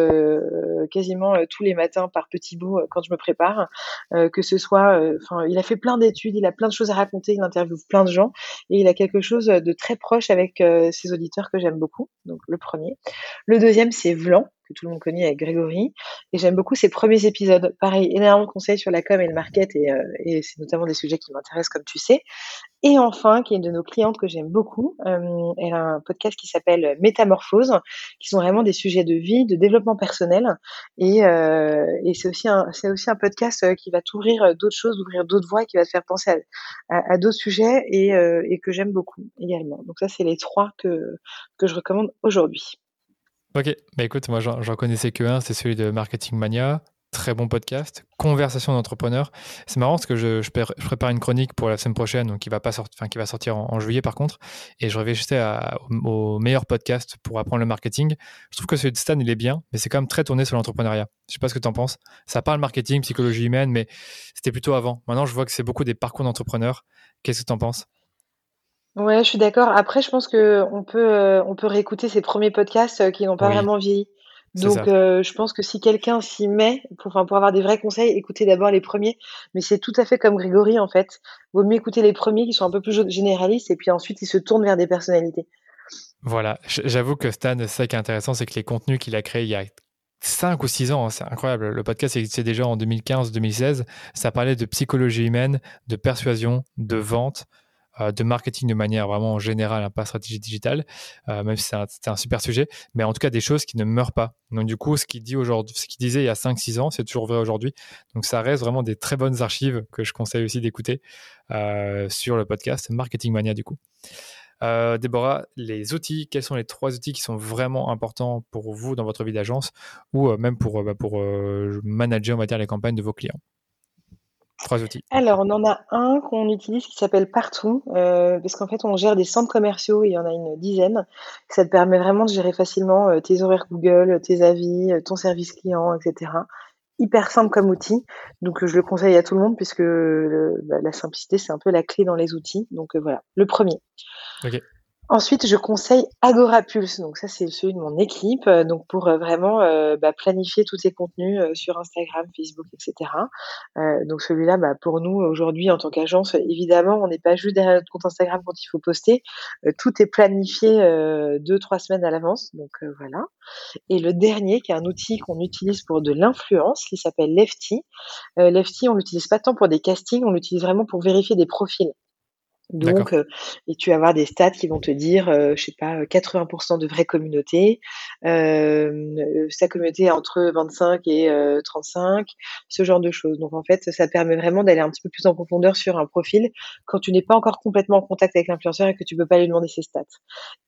quasiment tous les matins par petits bouts quand je me prépare. que ce soit... Enfin, il a fait plein d'études, il a plein de choses à raconter, il interviewe plein de gens et il a quelque chose de très proche avec ses auditeurs que j'aime beaucoup. Donc le premier. Le deuxième, c'est Vlan que tout le monde connaît avec Grégory. Et j'aime beaucoup ses premiers épisodes. Pareil, énormément de conseils sur la com et le market, et, et c'est notamment des sujets qui m'intéressent, comme tu sais. Et enfin, qui est une de nos clientes que j'aime beaucoup, euh, elle a un podcast qui s'appelle Métamorphose, qui sont vraiment des sujets de vie, de développement personnel. Et, euh, et c'est aussi un, aussi un podcast euh, qui va t'ouvrir d'autres choses, ouvrir d'autres voies, qui va te faire penser à, à, d'autres sujets et, euh, et que j'aime beaucoup également. Donc ça, c'est les trois que que je recommande aujourd'hui. Ok, bah écoute, moi j'en connaissais que un, c'est celui de Marketing Mania très bon podcast, Conversation d'entrepreneur. C'est marrant parce que je, je, prépare une chronique pour la semaine prochaine, donc qui va pas sortir, enfin qui va sortir en, juillet par contre, et je réfléchissais à, au, meilleur podcast pour apprendre le marketing. Je trouve que celui de Stan il est bien, mais c'est quand même très tourné sur l'entrepreneuriat. Je sais pas ce que tu en penses. Ça parle marketing, psychologie humaine, mais c'était plutôt avant. Maintenant, je vois que c'est beaucoup des parcours d'entrepreneurs. Qu'est-ce que tu en penses? Ouais, je suis d'accord. Après, je pense que on peut, euh, on peut réécouter ces premiers podcasts euh, qui n'ont pas vraiment vieilli. Donc, euh, je pense que si quelqu'un s'y met, pour, enfin, pour avoir des vrais conseils, écoutez d'abord les premiers. Mais c'est tout à fait comme Grégory, en fait. Vaut mieux écouter les premiers qui sont un peu plus généralistes et puis ensuite, ils se tournent vers des personnalités. Voilà. J'avoue que Stan, ça qui est intéressant, c'est que les contenus qu'il a créés il y a 5 ou 6 ans, hein, c'est incroyable. Le podcast existait déjà en 2015-2016. Ça parlait de psychologie humaine, de persuasion, de vente, de marketing de manière vraiment générale, hein, pas stratégie digitale, euh, même si c'est un, super sujet, mais en tout cas des choses qui ne meurent pas. Donc du coup, ce qu'il dit aujourd'hui, ce disait il y a 5-6 ans, c'est toujours vrai aujourd'hui. Donc ça reste vraiment des très bonnes archives que je conseille aussi d'écouter euh, sur le podcast Marketing Mania du coup. Déborah, les outils, quels sont les trois outils qui sont vraiment importants pour vous dans votre vie d'agence ou même pour, bah, pour manager, on va dire, les campagnes de vos clients? Trois outils. Alors, on en a un qu'on utilise qui s'appelle Partout, euh, parce qu'en fait, on gère des centres commerciaux, il y en a une dizaine. Ça te permet vraiment de gérer facilement euh, tes horaires Google, tes avis, euh, ton service client, etc. Hyper simple comme outil. Donc, je le conseille à tout le monde, puisque bah, la simplicité, c'est un peu la clé dans les outils. Donc, voilà, le premier. Ensuite, je conseille Agora Pulse. Donc ça, c'est celui de mon équipe. Euh, donc pour euh, vraiment euh, bah, planifier tous tes contenus sur Instagram, Facebook, etc. donc celui-là, bah, pour nous aujourd'hui en tant qu'agence, évidemment, on n'est pas juste derrière notre compte Instagram quand il faut poster. tout est planifié deux trois semaines à l'avance. Donc voilà. Et le dernier, qui est un outil qu'on utilise pour de l'influence, qui s'appelle Lefty. Lefty, on l'utilise pas tant pour des castings, on l'utilise vraiment pour vérifier des profils. Donc, euh, et tu vas avoir des stats qui vont te dire, euh, je sais pas, 80% de vraies communautés, euh, sa communauté est entre 25 et 35, ce genre de choses. Donc en fait, ça permet vraiment d'aller un petit peu plus en profondeur sur un profil quand tu n'es pas encore complètement en contact avec l'influenceur et que tu peux pas lui demander ses stats.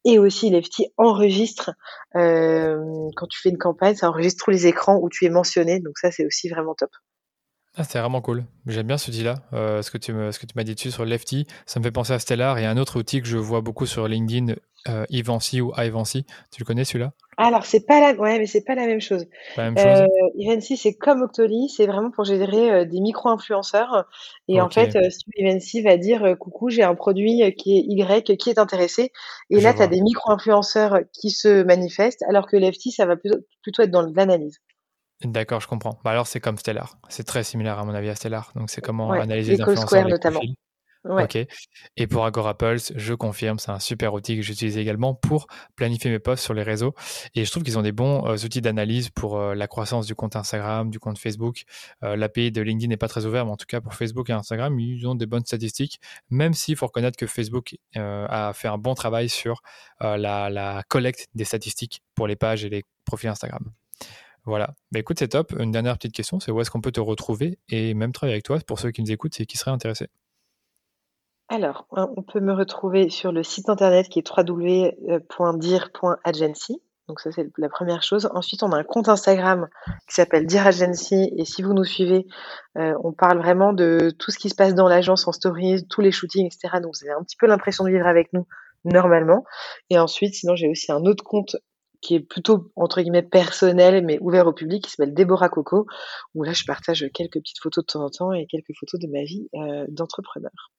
Et aussi, Lefty enregistre quand tu fais une campagne, ça enregistre tous les écrans où tu es mentionné. Donc ça, c'est aussi vraiment top. Ah, c'est vraiment cool. J'aime bien ce outil-là. Euh, ce que tu m'as dit dessus sur Lefty, ça me fait penser à Stellar et un autre outil que je vois beaucoup sur LinkedIn, euh, Evancy ou Ivancy. Tu le connais celui-là? Alors c'est pas la, ouais, mais c'est pas la même chose. La même chose? Euh, Evancy c'est comme Octoly, c'est vraiment pour générer des micro-influenceurs. Et en fait, Evancy va dire coucou, j'ai un produit qui est Y, qui est intéressé. Et là, tu as des micro-influenceurs qui se manifestent, alors que Lefty, ça va plutôt, plutôt être dans l'analyse. D'accord, je comprends. Bah alors c'est comme Stellar. C'est très similaire à mon avis à Stellar. Donc c'est comment analyser les influenceurs. Les notamment. Ok. Et pour Agora Pulse, je confirme, c'est un super outil que j'utilise également pour planifier mes posts sur les réseaux. Et je trouve qu'ils ont des bons euh, outils d'analyse pour euh, la croissance du compte Instagram, du compte Facebook. Euh, L'API de LinkedIn n'est pas très ouvert, mais en tout cas pour Facebook et Instagram, ils ont des bonnes statistiques. Même s'il faut reconnaître que Facebook a fait un bon travail sur la, la collecte des statistiques pour les pages et les profils Instagram. Voilà. Mais écoute, c'est top. Une dernière petite question, c'est où est-ce qu'on peut te retrouver et même travailler avec toi pour ceux qui nous écoutent et qui seraient intéressés? Alors, on peut me retrouver sur le site internet qui est www.dir.agency. Donc ça, c'est la première chose. Ensuite, on a un compte Instagram qui s'appelle Dir Agency. Et si vous nous suivez, euh, on parle vraiment de tout ce qui se passe dans l'agence en stories, tous les shootings, etc. Donc vous avez un petit peu l'impression de vivre avec nous normalement. Et ensuite, sinon, j'ai aussi un autre compte qui est plutôt entre guillemets personnel mais ouvert au public qui s'appelle Déborah Coco où là je partage quelques petites photos de temps en temps et quelques photos de ma vie euh, d'entrepreneur.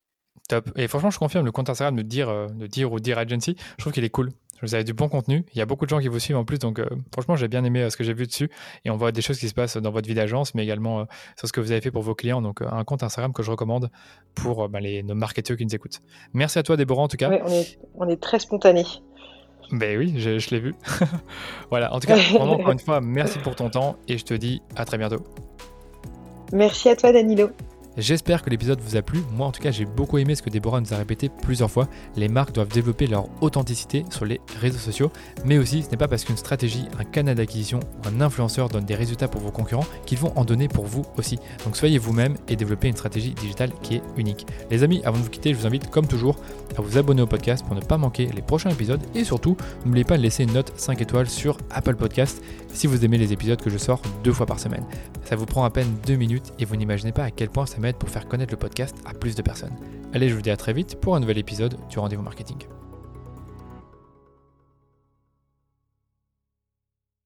Top. Et franchement, je confirme le compte Instagram de dire, euh, de dire ou dire agency. Je trouve qu'il est cool. Vous avez du bon contenu. Il y a beaucoup de gens qui vous suivent en plus. Donc, euh, franchement, j'ai bien aimé ce que j'ai vu dessus. Et on voit des choses qui se passent dans votre vie d'agence, mais également sur ce que vous avez fait pour vos clients. Donc, un compte Instagram que je recommande pour bah, les, nos marketeurs qui nous écoutent. Merci à toi, Déborah, en tout cas. Oui, on est, on est très spontané. Ben oui, je, je l'ai vu. voilà, en tout cas, vraiment, encore une fois, merci pour ton temps et je te dis à très bientôt. Merci à toi, Danilo. J'espère que l'épisode vous a plu. Moi, en tout cas, j'ai beaucoup aimé ce que Déborah nous a répété plusieurs fois. Les marques doivent développer leur authenticité sur les réseaux sociaux. Mais aussi, ce n'est pas parce qu'une stratégie, un canal d'acquisition un influenceur donne des résultats pour vos concurrents qu'ils vont en donner pour vous aussi. Donc soyez vous-même et développez une stratégie digitale qui est unique. Les amis, avant de vous quitter, je vous invite, comme toujours, à vous abonner au podcast pour ne pas manquer les prochains épisodes. Et surtout, n'oubliez pas de laisser une note 5 étoiles sur Apple Podcast si vous aimez les épisodes que je sors deux fois par semaine. Ça vous prend à peine deux minutes et vous n'imaginez pas à quel point ça m'aide pour faire connaître le podcast à plus de personnes. Allez, je vous dis à très vite pour un nouvel épisode du Rendez-vous Marketing.